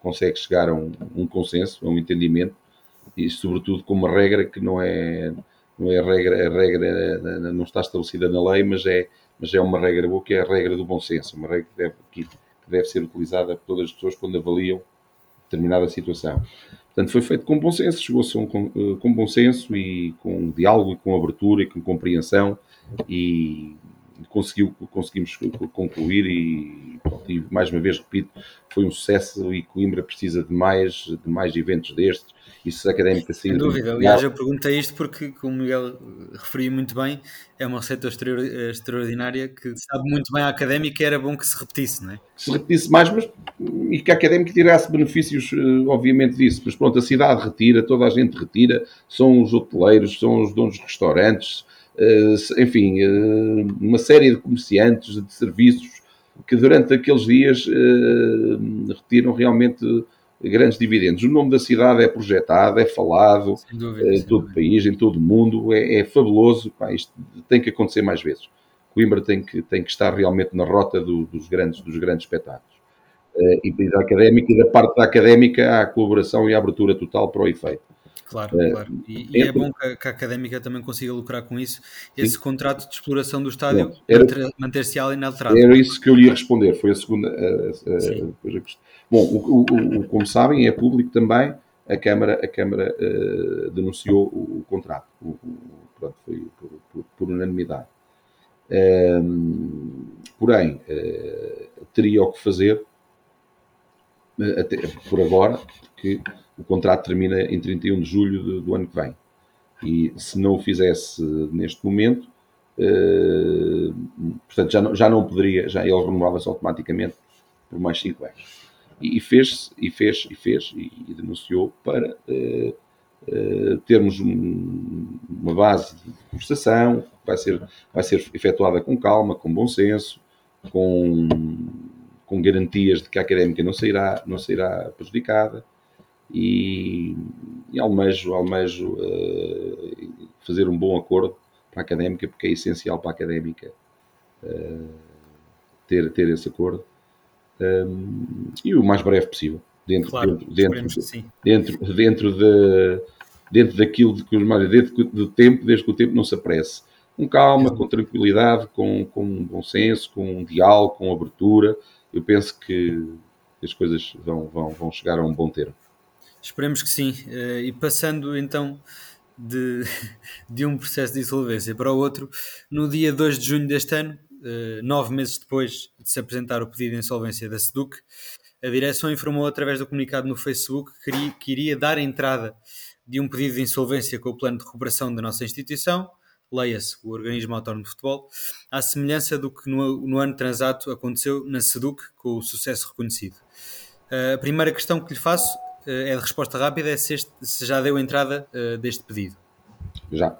consegue chegar a um, um, consenso, a um entendimento, e sobretudo com uma regra que não é, não é a regra, a regra não está estabelecida na lei, mas é, mas é uma regra boa, que é a regra do bom senso, uma regra que deve, que deve ser utilizada por todas as pessoas quando avaliam determinada situação. Portanto, foi feito com bom senso, chegou-se um, com, eh, com bom senso e com diálogo e com abertura e com compreensão e conseguiu, conseguimos concluir e, e, mais uma vez repito, foi um sucesso e Coimbra precisa de mais, de mais eventos destes isso académica sim. Sem dúvida, aliás eu perguntei isto porque, como o Miguel referiu muito bem, é uma receita extraordinária que sabe muito bem a académica e era bom que se repetisse, não é? Que se repetisse mais, mas e que a académica tirasse benefícios, eh, obviamente, disso. Mas pronto, a cidade retira, toda a gente retira, são os hoteleiros, são os donos de restaurantes, enfim, eh, uma série de comerciantes, de serviços que durante aqueles dias retiram realmente grandes dividendos. O nome da cidade é projetado, é falado dúvida, em todo o país, em todo o mundo, é, é fabuloso. Pá, isto tem que acontecer mais vezes. Coimbra tem que, tem que estar realmente na rota do, dos, grandes, dos grandes espetáculos. Uh, e da académica, e da parte da académica há a colaboração e a abertura total para o efeito. Claro, uh, claro. E, e é bom que a, que a, académica também consiga lucrar com isso. Esse sim. contrato de exploração do estádio manter-se-á inalterado. Era isso que eu lhe ia responder, foi a segunda. Uh, Bom, o, o, o, como sabem, é público também, a Câmara, a Câmara denunciou o, o contrato, pronto, foi por, por, por unanimidade. Um, porém, teria o que fazer, até por agora, porque o contrato termina em 31 de julho de, do ano que vem. E se não o fizesse neste momento, portanto, já não, já não poderia, já ele renovava-se automaticamente por mais 5 anos e fez e fez e fez e, denunciou para uh, termos um, uma base de conversação que vai ser vai ser efetuada com calma com bom senso com garantias de que a académica não sairá não sairá prejudicada e, e almejo almejo uh, fazer um bom acordo para a académica porque é essencial para a académica ter ter esse acordo um, e o mais breve possível. Dentro, claro, dentro, dentro, dentro, dentro, de, dentro daquilo de que os dentro do tempo, desde que o tempo não se apresse. Com calma, com tranquilidade, com, com bom senso, com um diálogo, com abertura. Eu penso que as coisas vão, vão, vão chegar a um bom termo. Esperemos que sim. Eh, e passando então de, de um processo de insolvência para o outro, no dia 2 de junho deste ano, eh, nove meses depois de se apresentar o pedido de insolvência da SEDUC, a direção informou através do comunicado no Facebook que, iria dar entrada de um pedido de insolvência com o plano de recuperação da nossa instituição, leia-se o Organismo Autónomo de Futebol, à semelhança do que no, no ano transato aconteceu na SEDUC, com o sucesso reconhecido. Uh, a primeira questão que lhe faço uh, é de resposta rápida, é se, este, se já deu entrada uh, deste pedido. Já.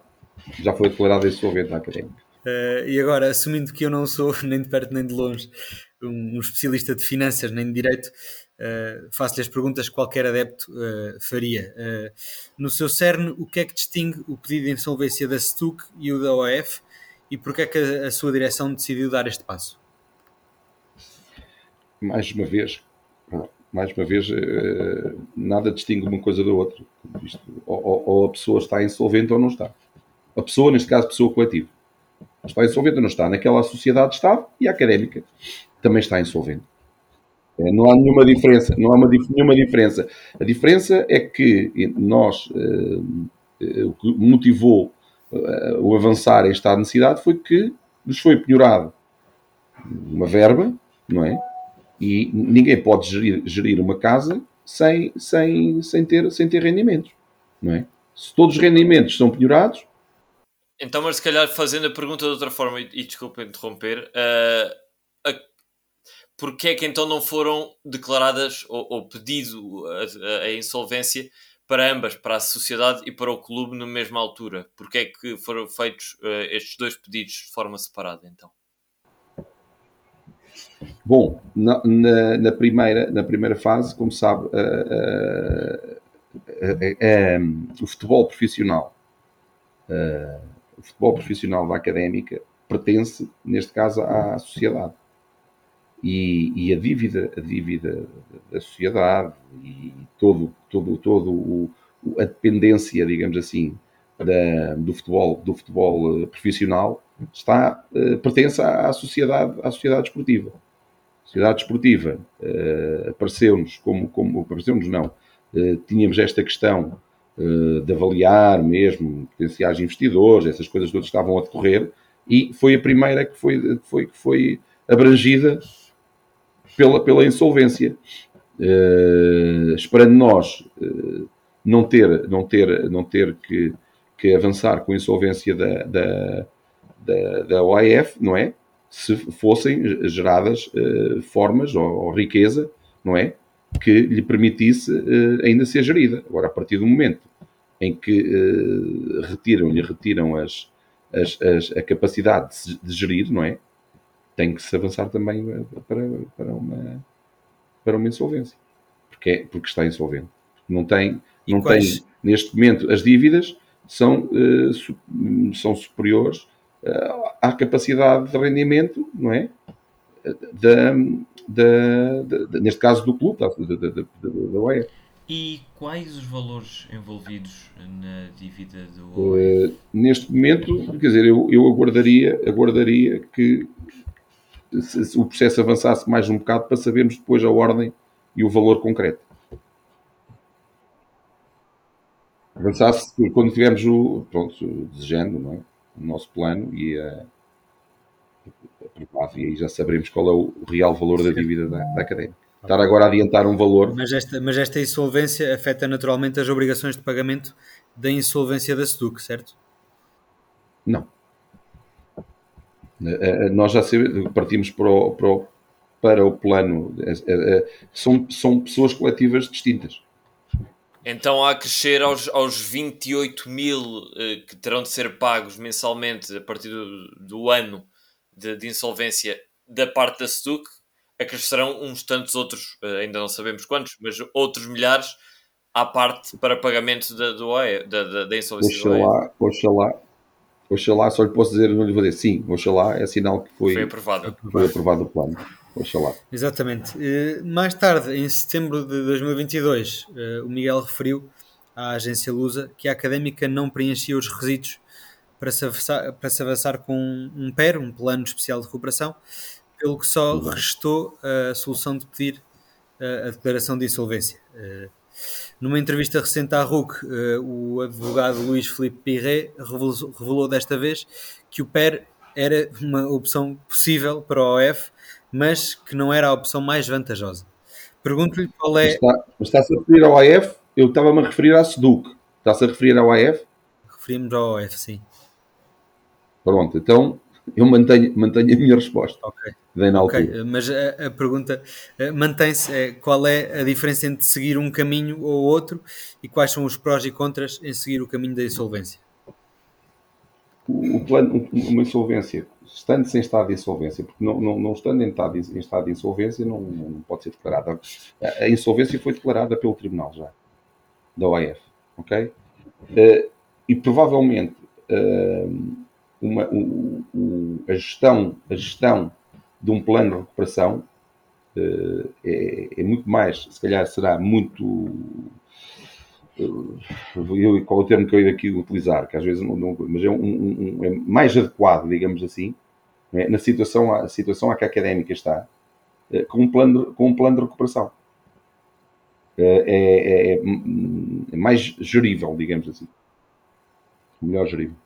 Já foi declarado insolvente na académica. Uh, e agora, assumindo que eu não sou nem de perto nem de longe um, um especialista de finanças nem de direito, uh, faço-lhe as perguntas que qualquer adepto uh, faria. Uh, no seu cerne, o que é que distingue o pedido de insolvência da STUC e o da OF e porquê é que a, a sua direção decidiu dar este passo? Mais uma vez, mais uma vez, nada distingue uma coisa da outra. Ou, ou, a pessoa está insolvente ou não está. A pessoa, neste caso, pessoa coletiva. Está insolvente ou não está. Naquela sociedade está e a académica também está insolvente. É, não há nenhuma diferença. Não há uma, nenhuma diferença. A diferença é que nós, uh, o que motivou o avançar de necessidade foi que nos foi penhorado uma verba, não é? E ninguém pode gerir, gerir uma casa sem, sem, sem, ter, sem ter rendimentos, não é? Se todos os rendimentos são penhorados. Então, mas se calhar fazendo a pergunta de outra forma, e, e desculpa interromper, uh, porque é que então não foram declaradas ou, ou pedido a, a, insolvência para ambas, para a sociedade e para o clube na mesma altura? Porque é que foram feitos uh, estes dois pedidos de forma separada então? Bom, na, na, na primeira, na primeira fase, como sabe, uh, uh, o futebol profissional, o futebol profissional da académica pertence, neste caso, à sociedade e, e, a dívida, a dívida da sociedade e todo, todo, todo o, a dependência, digamos assim, da, do futebol, do futebol eh, profissional está uh, pertence à, sociedade, à sociedade esportiva. A sociedade esportiva uh, apareceu-nos como, como apareceu-nos não, uh, tínhamos esta questão de avaliar mesmo potenciais investidores, essas coisas todas estavam a decorrer e foi a primeira que foi, que foi, que foi abrangida pela, pela insolvência. Uh, esperando nós uh, não ter, não ter, não ter que, que avançar com a insolvência da, da, da, da OIF, não é? Se fossem geradas uh, formas ou, ou, riqueza, não é? Que lhe permitisse ainda ser gerida. Agora, a partir do momento em que retiram, lhe retiram as, as, as, a capacidade de, de gerir, não é? Tem que se avançar também eh, para, para, uma, para uma insolvência. Porque, é, porque está insolvente. Não tem, não quais... tem, neste momento, as dívidas são, uh, su, são superiores uh, à capacidade de rendimento, não é? Da, da, da, neste caso do clube, da, da, da, da OEA. E quais os valores envolvidos na dívida do uh, Neste momento, quer dizer, eu, eu aguardaria, aguardaria que o processo avançasse mais um bocado para sabermos depois a ordem e o valor concreto. Avançasse quando tivermos o, pronto, desejando, não é? o nosso plano e a, aprovado, e aí já saberemos qual é o real valor da dívida da, da académica. Estar agora a adiantar um valor. Mas esta, mas esta insolvência afeta naturalmente as obrigações de pagamento da insolvência da SEDUC, certo? Não. Eh, eh, nós já partimos para o, para o, para o plano. Eh, são, são pessoas coletivas distintas. Então, a crescer aos, aos 28 mil que terão de ser pagos mensalmente a partir do, do ano de, de, insolvência da parte da SEDUC, acrescerão uns tantos outros, ainda não sabemos quantos, mas outros milhares à parte para pagamento da, do OE, da, da, da insolvência oxalá, do OE. Oxalá, Oxalá, só lhe posso dizer, não lhe vou dizer sim, oxalá é sinal que foi, foi aprovado. Foi aprovado o plano. Oxalá. Exatamente. Eh, mais tarde, em setembro de 2022, eh, o Miguel referiu à agência Lusa que a académica não preenchia os requisitos para se avançar, para se avançar com um PER, um Plano Especial de Recuperação, pelo que só restou a solução de pedir eh, a declaração de insolvência. Numa entrevista recente à RUC, uh, o advogado Luís Felipe Pirret revelou, desta vez que o PER era uma opção possível para o OF, mas que não era a opção mais vantajosa. Pergunto-lhe qual é. Está, está-se a referir ao AF? Eu estava-me a referir à SEDUC. Está-se a referir ao AF? Referimos ao OF, sim. Pronto, então eu mantenho, mantenho a minha resposta. Ok. na altura. mas a, a pergunta eh, mantém-se: é, qual é a diferença entre seguir um caminho ou outro e quais são os prós e contras em seguir o caminho da insolvência? O, o plano, uma insolvência estando sem estado de insolvência, porque não, não, não estando em estado, de, em estado de insolvência não, não, pode ser declarada. A, a, insolvência foi declarada pelo Tribunal já, da OAF, ok? Uh, e provavelmente uh, uma, um, um, a, gestão, a gestão de um plano de recuperação uh, é, é, muito mais, se calhar será muito. Eu, qual é o termo que eu ia aqui utilizar? Que às vezes não, não mas é, um, é, mais adequado, digamos assim, é? na situação, a situação a que a académica está, uh, com, um plano de, com um plano de recuperação. Uh, é, é, é mais gerível, digamos assim. Melhor gerível.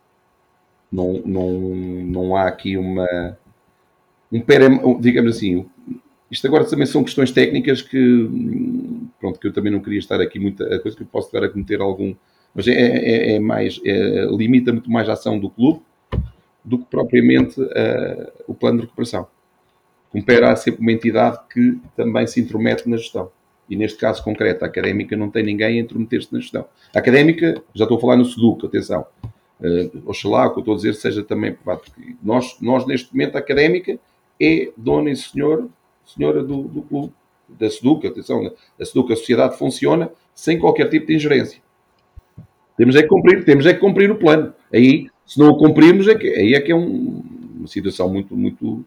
Não, não, não há aqui uma. Um digamos assim, isto agora também são questões técnicas que, pronto, que eu também não queria estar aqui muita coisa que eu posso estar a cometer algum, mas é, é, é mais, é, limita muito mais a ação do clube do que propriamente uh, o plano de recuperação. Compara sempre uma entidade que também se intromete na gestão. E neste caso concreto, a académica não tem ninguém a intrometer-se na gestão. A académica, já estou a falar no SEDUC, atenção, Uh, oxalá o que eu estou a dizer seja também provado. Nós, nós, neste momento, a académica é dona e senhor, senhora do, do clube, da SEDUC, atenção, a SEDUC, a sociedade funciona sem qualquer tipo de ingerência. Temos é que cumprir, temos é que cumprir o plano. Aí, se não o cumprirmos, é que, aí é que é um, uma situação muito, muito,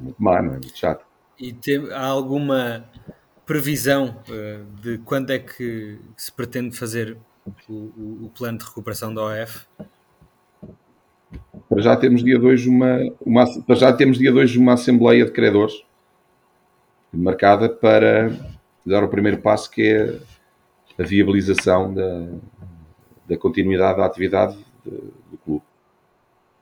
muito má, não é? Muito chato. E tem, há alguma previsão uh, de quando é que se pretende fazer o, o, plano de recuperação da OF? Para já temos dia 2 uma, uma, para já temos dia 2 uma assembleia de credores marcada para dar o primeiro passo que é a viabilização da, da continuidade da atividade do clube.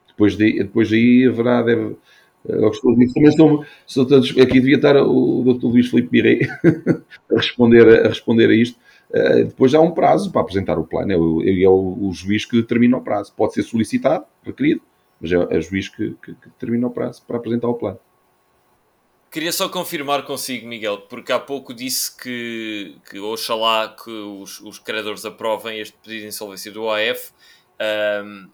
Depois, de, depois daí haverá, deve, também estão, estão todos, aqui devia estar o Dr. Luís Filipe Birei a responder, a responder a isto Uh, depois há um prazo para apresentar o plano, é o, o, juiz que determina o prazo. Pode ser solicitado, requerido, mas é, é o juiz que, que, que determina o prazo para apresentar o plano. Queria só confirmar consigo, Miguel, porque há pouco disse que, que oxalá que os, os credores aprovem este pedido de insolvência do OAF. Um,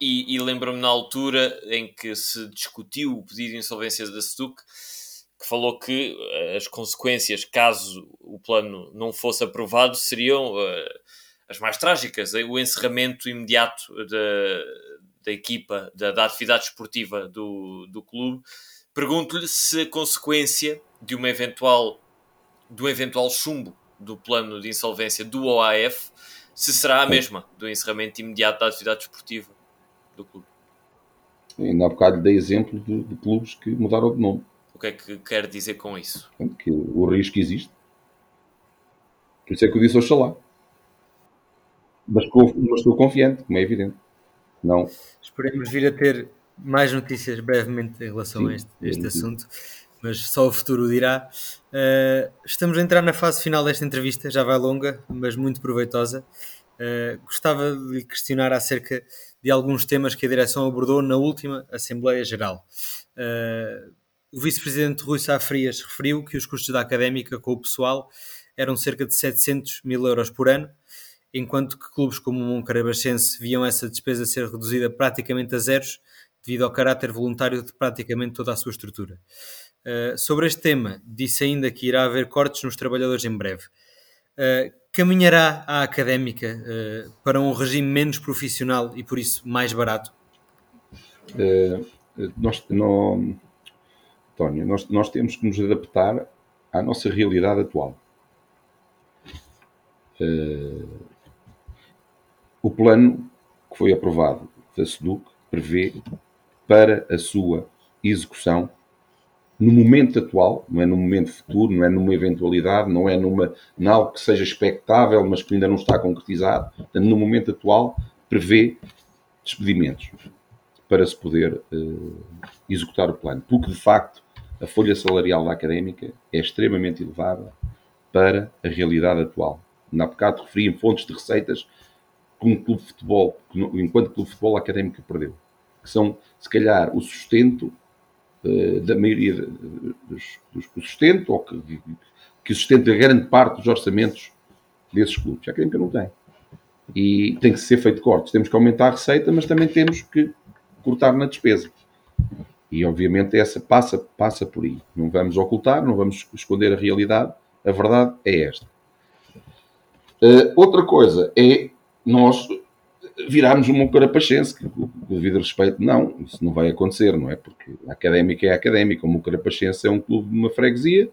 e, e lembro-me na altura em que se discutiu o pedido de insolvência da SEDUC, que falou que uh, as consequências, caso o plano não fosse aprovado, seriam uh, as mais trágicas. O encerramento imediato da, da equipa, da, da atividade esportiva do, do clube. Pergunto-lhe se a consequência de uma eventual do eventual chumbo do plano de insolvência do OAF se será a mesma do encerramento imediato da atividade esportiva do clube. Ainda há bocado dei exemplo de, de clubes que mudaram de nome. O que é que quer dizer com isso? Que o risco existe. Por isso é que eu disse Oxalá. Mas, mas estou confiante, como é evidente. Não. Esperemos vir a ter mais notícias brevemente em relação sim, a este, este assunto, mas só o futuro dirá. Uh, estamos a entrar na fase final desta entrevista, já vai longa, mas muito proveitosa. Uh, gostava de lhe questionar acerca de alguns temas que a direção abordou na última Assembleia Geral. Uh, o vice-presidente Rui Sá Frias referiu que os custos da académica com o pessoal eram cerca de 700 mil euros por ano, enquanto que clubes como o Moncarabachense viam essa despesa ser reduzida praticamente a zeros devido ao caráter voluntário de praticamente toda a sua estrutura. Uh, sobre este tema, disse ainda que irá haver cortes nos trabalhadores em breve. Uh, caminhará a académica uh, para um regime menos profissional e por isso mais barato? nós, não, António, nós, nós temos que nos adaptar à nossa realidade atual. Uh, o plano que foi aprovado da SEDUC prevê para a sua execução no momento atual, não é no momento futuro, não é numa eventualidade, não é numa, algo que seja expectável, mas que ainda não está concretizado. Portanto, no momento atual, prevê despedimentos para se poder uh, executar o plano. Porque, de facto, a folha salarial da académica é extremamente elevada para a realidade atual. Na bocado referi fontes de receitas que um clube de futebol, enquanto clube de futebol a académica perdeu. Que são, se calhar, o sustento uh, da maioria dos, dos que sustento, ou que, que sustenta grande parte dos orçamentos desses clubes. A académica não tem. E tem que ser feito cortes. Temos que aumentar a receita, mas também temos que cortar na despesa. E obviamente essa passa, passa por aí. Não vamos ocultar, não vamos esconder a realidade. A verdade é esta. Uh, outra coisa é nós virarmos uma carapachense, que devido respeito, não, isso não vai acontecer, não é? Porque a académica é a académica, o carapachense é um clube de uma freguesia,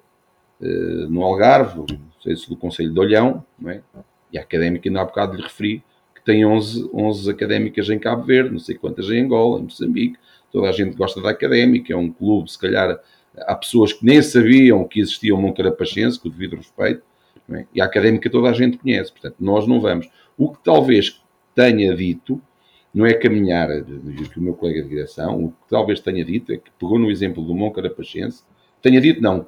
uh, no Algarve, não sei se do Conselho de Olhão, não é? E a académica, ainda há bocado lhe referi, que tem 11, 11 académicas em Cabo Verde, não sei quantas em Angola, em Moçambique, toda a gente gosta da académica, é um clube, se calhar há pessoas que nem sabiam que existia um Moncarapachense, com o devido respeito, é? e a académica toda a gente conhece, portanto, nós não vamos. O que talvez tenha dito, não é caminhar, que o meu colega de direção, o que talvez tenha dito é que pegou no exemplo do Moncarapachense, tenha dito, não,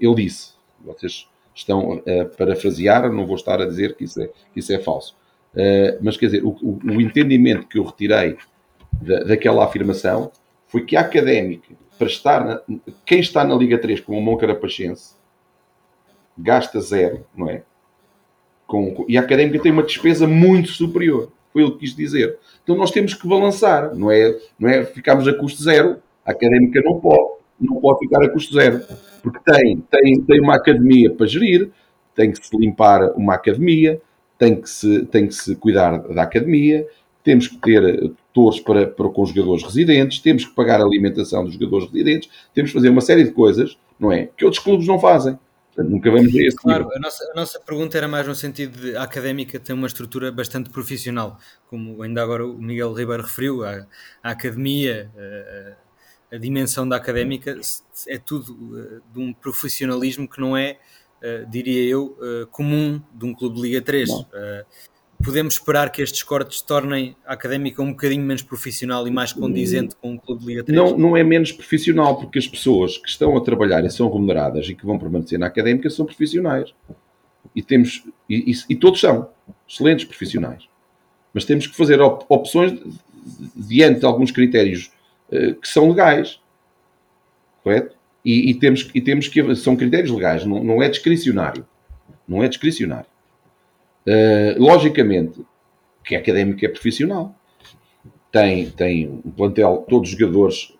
ele disse, vocês estão a parafrasear, não vou estar a dizer que isso é, que isso é falso. Uh, mas quer dizer, o, o, o entendimento que eu retirei da, daquela afirmação foi que a académica, para estar na, quem está na Liga 3 como o Moncarapachense, gasta zero, não é? Com, com, e a académica tem uma despesa muito superior. Foi ele que quis dizer. Então nós temos que balançar, não é, não é ficarmos a custo zero. A académica não pode, não pode ficar a custo zero. Porque tem, tem, tem uma academia para gerir, tem que se limpar uma academia, tem que se, tem que se cuidar da academia, temos que ter eh, tutores para, para com os jogadores residentes, temos que pagar a alimentação dos jogadores residentes, temos que fazer uma série de coisas, não é? Que outros clubes não fazem. Portanto, nunca vamos a esse Claro, a nossa, a nossa, pergunta era mais no sentido de a académica tem uma estrutura bastante profissional, como ainda agora o Miguel Ribeiro referiu, a, a academia, a, a, dimensão da académica é tudo eh, de um profissionalismo que não é, eh, diria eu, comum de um clube de Liga 3. Não podemos esperar que estes cortes tornem a académica um bocadinho menos profissional e mais condizente com o clube de Liga 3? Não, não é menos profissional, porque as pessoas que estão a trabalhar e são remuneradas e que vão permanecer na académica são profissionais. E, temos, e, e, e todos são excelentes profissionais. Mas temos que fazer op opções diante de alguns critérios uh, que são legais. Correto? E, e, temos, e temos que. São critérios legais, não, não é discricionário. Não é discricionário. Uh, logicamente, que a académica é profissional. Tem, tem um plantel, todos os jogadores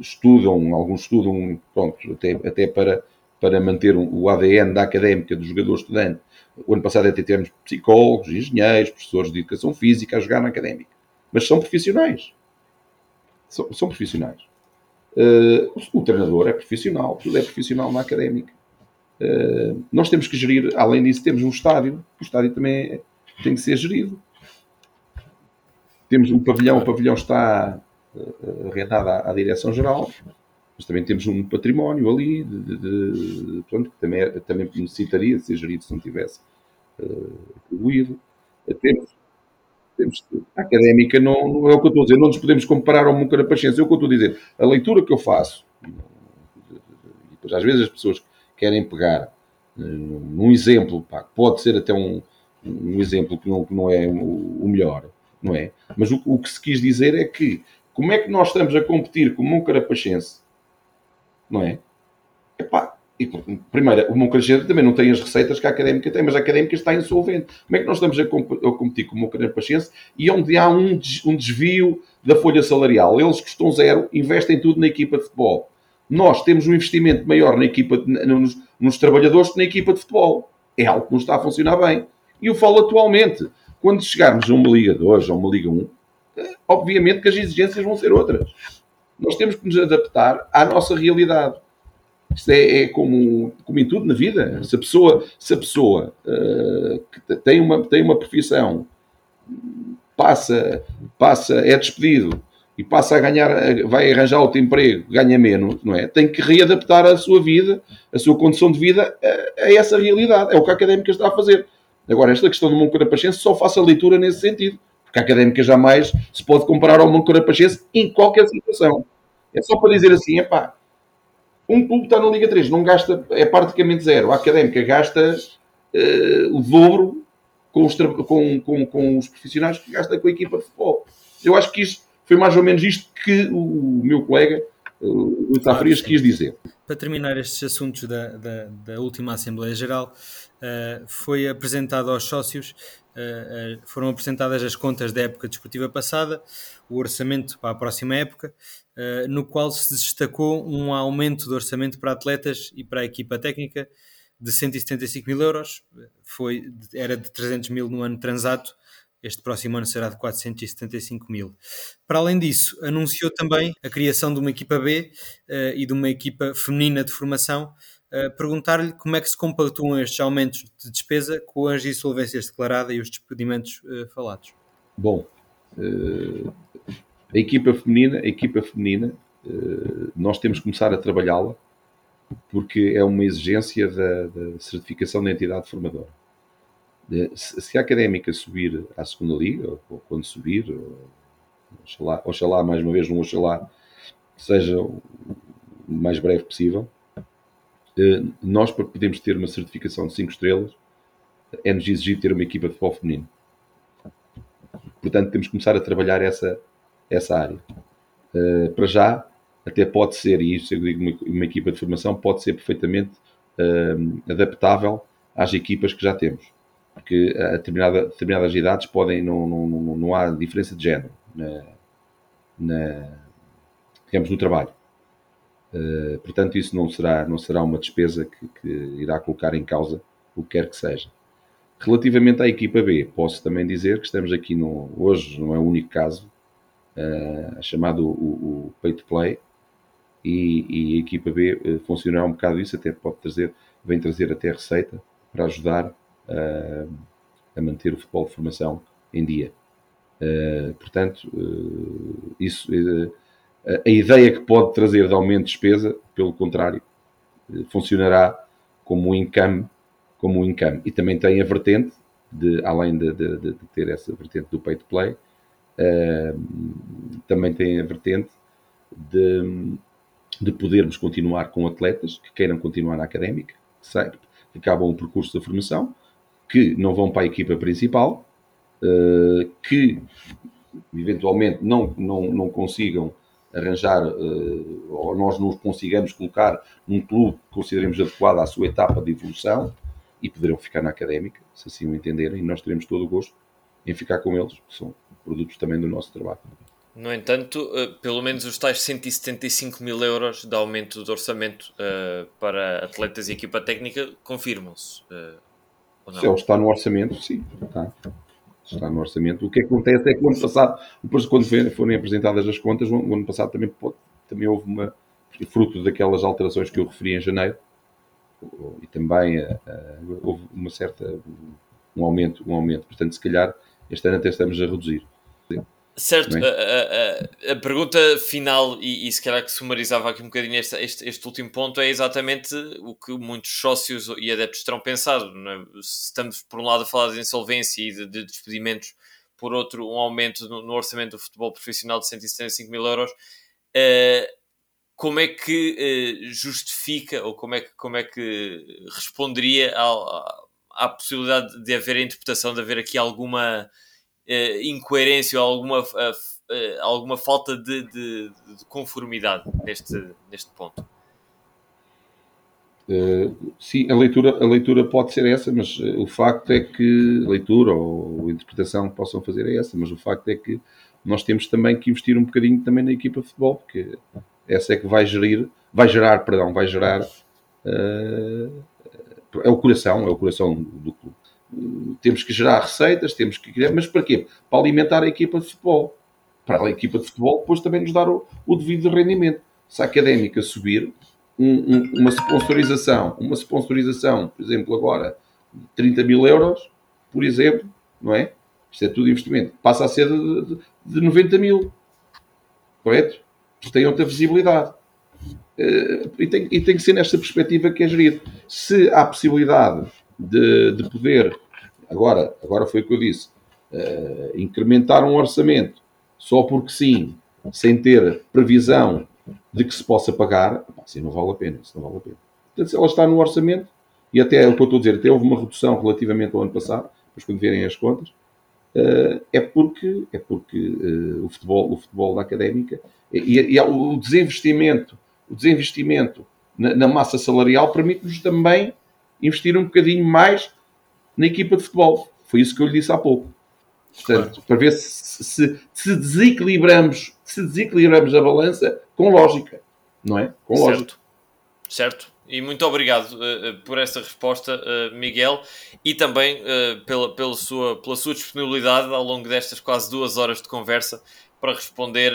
estudam, alguns estudam, pronto, até, até para, para manter o ADN da académica do jogador estudante. O ano passado até tivemos psicólogos, engenheiros, professores de educação física a jogar na académica. Mas são profissionais. São, são profissionais. Uh, o treinador é profissional, tudo é profissional na académica. Eh, nós temos que gerir, além disso, temos um estádio. O estádio também é, tem que ser gerido. Temos um pavilhão, o pavilhão está uh, arrendado à, à direção-geral, mas também temos um património ali, de, de, de, pronto, que também, também necessitaria de ser gerido se não tivesse uh, Temos, temos, a académica não, não, é o que eu estou a dizer, não nos podemos comparar ao Mucarapaxense. É o que eu estou a dizer. A leitura que eu faço, e às vezes as pessoas querem pegar uh, num exemplo, pá, pode ser até um, um exemplo que não, que não é o, melhor, não é? Mas o, o, que se quis dizer é que como é que nós estamos a competir com o Moncarapachense, não é? Epá, e, primeiro, o Moncarapachense também não tem as receitas que a Académica tem, mas a Académica está insolvente. Como é que nós estamos a, comp a competir com o Moncarapachense e onde há um, um desvio da folha salarial? Eles estão zero, investem tudo na equipa de futebol nós temos um investimento maior na equipa, nos, nos trabalhadores que na equipa de futebol. É algo que não está a funcionar bem. E eu falo atualmente. Quando chegarmos a uma Liga 2 ou uma Liga 1, eh, obviamente que as exigências vão ser outras. Nós temos que nos adaptar à nossa realidade. Isto é, é como, como em tudo na vida. Se a pessoa, se a pessoa uh, que tem, uma, tem uma profissão passa, passa, é despedido e passa a ganhar, vai arranjar outro emprego, ganha menos, não é? Tem que readaptar a sua vida, a sua condição de vida a, a essa realidade. É o que a académica está a fazer. Agora, esta questão do Monte Carapachense só faço a leitura nesse sentido, porque a académica jamais se pode comparar ao Monte Carapachense em qualquer situação. É só para dizer assim, é pá, um clube está na Liga 3, não gasta, é praticamente zero. A académica gasta uh, o dobro com os, com, com, com os profissionais que gasta com a equipa de futebol. Eu acho que isto foi mais ou menos isto que o meu colega o Itafrias Claro, sim. quis dizer. Para terminar estes assuntos da, da, da última Assembleia Geral, eh, foi apresentado aos sócios, eh, eh, foram apresentadas as contas da época desportiva passada, o orçamento para a próxima época, eh, no qual se destacou um aumento do orçamento para atletas e para a equipa técnica de 175 mil euros, foi, era de 300 mil no ano transato, este próximo ano será de 475 mil. Para além disso, anunciou também a criação de uma equipa B eh, e de uma equipa feminina de formação. Eh, Perguntar-lhe como é que se compactuam estes aumentos de despesa com as insolvências declaradas e os despedimentos eh, falados. Bom, a equipa feminina, a equipa feminina, nós temos que começar a trabalhá-la porque é uma exigência da, da certificação da entidade formadora. Eh, Se a académica subir à segunda liga, ou, quando subir, ou, oxalá, oxalá, mais uma vez, um oxalá, seja o mais breve possível, eh, nós para podermos ter uma certificação de 5 estrelas, é-nos exigir ter uma equipa de futebol feminino. Portanto, temos que começar a trabalhar essa, essa área. Uh, para já, até pode ser, e isso eu digo, uma, uma equipa de formação pode ser perfeitamente uh, adaptável às equipas que já temos. Porque a determinada, determinadas idades podem, não, não, não, não há diferença de género na, na, digamos, no trabalho. Uh, portanto, isso não será, não será uma despesa que, que irá colocar em causa o que quer que seja. Relativamente à equipa B, posso também dizer que estamos aqui no, hoje, não é o único caso, uh, chamado o, o Pay to Play, e, e a equipa B uh, funcionará um bocado isso, até pode trazer, vem trazer até receita para ajudar uh, a manter o futebol de formação em dia. Uh, portanto, uh, isso, uh, a ideia que pode trazer de aumento de despesa, pelo contrário, funcionará como um income como um income. E também tem a vertente, de, além de, de, de ter essa vertente do pay to play, também tem a vertente de, de podermos continuar com atletas que queiram continuar na académica, que, que acabam o percurso da formação, que não vão para a equipa principal, uh, que eventualmente não, não, não consigam arranjar, uh, ou nós não os consigamos colocar num clube que consideremos adequado à sua etapa de evolução, e poderão ficar na académica, se assim o entenderem, e nós teremos todo o gosto em ficar com eles, que são produtos também do nosso trabalho. No entanto, pelo menos os tais 175 mil euros de aumento de orçamento uh, para atletas e equipa técnica confirmam-se. Uh, Se ele está no orçamento, sim, está. Está no orçamento. O que acontece é que o ano passado, depois quando forem apresentadas as contas, o ano passado também, também houve uma, fruto daquelas alterações que eu referi em janeiro, e também uh, houve uma certa um aumento, um aumento. Portanto, se calhar este ano até estamos a reduzir. Certo, a, a, a, pergunta final, e, e se calhar que sumarizava aqui um bocadinho este, este, este, último ponto, é exatamente o que muitos sócios e adeptos terão pensado. É? Se estamos, por um lado, a falar de insolvência e de, de despedimentos, por outro, um aumento no, no, orçamento do futebol profissional de 175 mil euros. Uh, como é que uh, justifica ou como é que, como é que responderia à, à possibilidade de haver a interpretação, de haver aqui alguma incoerência ou alguma, uh, alguma falta de, de, de, conformidade neste, neste ponto? sim, a leitura, a leitura pode ser essa, mas o facto é que leitura ou interpretação que possam fazer é essa, mas o facto é que nós temos também que investir um bocadinho também na equipa de futebol, porque essa é que vai gerir, vai gerar, perdão, vai gerar uh, é o coração, é o coração do clube. Temos que gerar receitas, temos que mas para quê? Para alimentar a equipa de futebol. Para a equipa de futebol, depois também nos dar o, o devido rendimento. Se a académica subir, um, um, uma sponsorização, uma sponsorização, por exemplo, agora, 30 mil euros, por exemplo, não é? Isto é tudo investimento. Passa a ser de, de, de 90 mil. Correto? tem outra visibilidade. Uh, e, tem, e, tem, que ser nesta perspectiva que é gerido. Se há possibilidade de, de poder, agora, agora foi o que eu disse, uh, incrementar um orçamento só porque sim, sem ter previsão de que se possa pagar, assim não vale a pena. Isso não vale a pena. Portanto, se ela está no orçamento, e até é o que eu estou a dizer, até houve uma redução relativamente ao ano passado, depois quando verem as contas, é porque, é porque o, futebol, o futebol da académica e, e o desinvestimento, o desinvestimento na, na massa salarial permite-nos também investir um bocadinho mais na equipa de futebol. Foi isso que eu lhe disse há pouco. Portanto, claro. para ver se, se, se, desequilibramos, se desequilibramos a balança com lógica, não é? Com certo. lógica. Certo. E muito obrigado uh, por essa resposta, uh, Miguel, e também uh, pela, pela, sua, pela sua disponibilidade ao longo destas quase duas horas de conversa para responder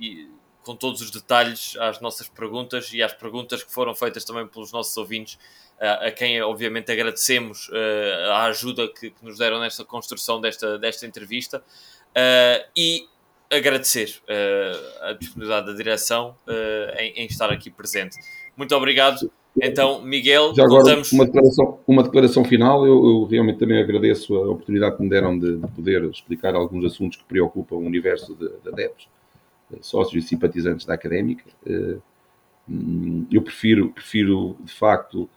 e, com todos os detalhes às nossas perguntas e às perguntas que foram feitas também pelos nossos ouvintes a quem obviamente agradecemos uh, a ajuda que, nos deram nesta construção desta, desta entrevista uh, e agradecer a disponibilidade da direção em, estar aqui presente. Muito obrigado. Então, Miguel, Já agora, voltamos... uma, declaração, uma declaração final. Eu, eu, realmente também agradeço a oportunidade que me deram de, de poder explicar alguns assuntos que preocupam o universo de, de adeptos, sócios e simpatizantes da académica. Hum, eu prefiro, prefiro de facto,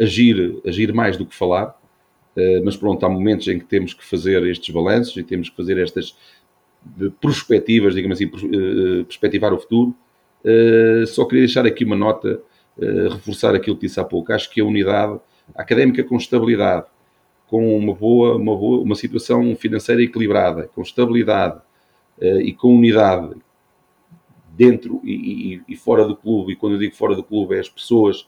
agir, agir mais do que falar, uh, mas pronto, há momentos em que temos que fazer estes balanços e temos que fazer estas perspectivas, digamos assim, uh, perspectivar o futuro. Só queria deixar aqui uma nota, reforçar aquilo que disse há pouco. Acho que a unidade académica com estabilidade, com uma boa, uma boa, uma situação financeira equilibrada, com estabilidade e com unidade dentro e, e, e, fora do clube, e quando eu digo fora do clube, é as pessoas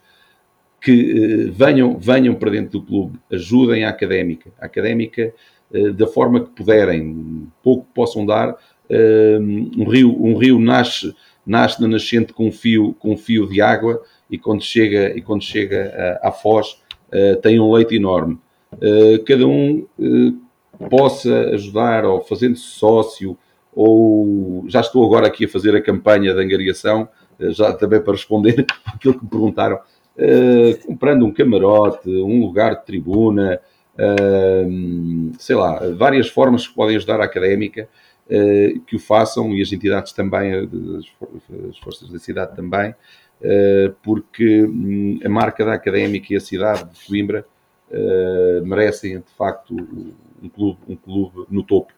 que uh, venham, venham para dentro do clube, ajudem a académica, a académica uh, da forma que puderem, pouco possam dar. Uh, um, rio, um rio nasce, nasce na nascente com um fio, com um fio de água e quando chega, e quando chega à foz tem um leito enorme. cada um possa ajudar ou fazendo sócio ou já estou agora aqui a fazer a campanha de angariação, já também para responder aquilo que me perguntaram, uh, comprando um camarote, um lugar de tribuna, uh, sei lá, várias formas que podem ajudar a académica uh, que o façam e as entidades também, as, as forças da cidade também, porque um, a marca da académica e a cidade de Coimbra merecem de facto um clube, um clube no topo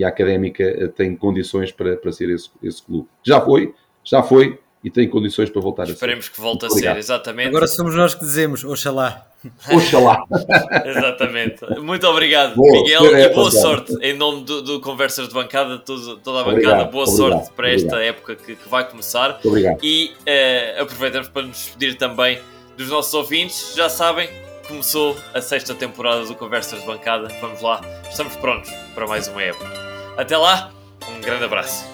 e a académica tem condições para, para ser esse, esse clube. Já foi, já foi, e tem condições para voltar Esperemos a ser. que volte a ser, exatamente. Agora somos nós que dizemos, oxalá. Oxalá. exatamente. Muito obrigado, boa, Miguel, e boa sorte em nome do, do Conversas de Bancada, toda, toda a bancada. Obrigado, boa obrigado, sorte para obrigado. esta época que, que, vai começar. Obrigado. E uh, aproveitamos para nos despedir também dos nossos ouvintes. Já sabem, começou a sexta temporada do Conversas de Bancada. Vamos lá, estamos prontos para mais uma época. Até lá, um grande abraço.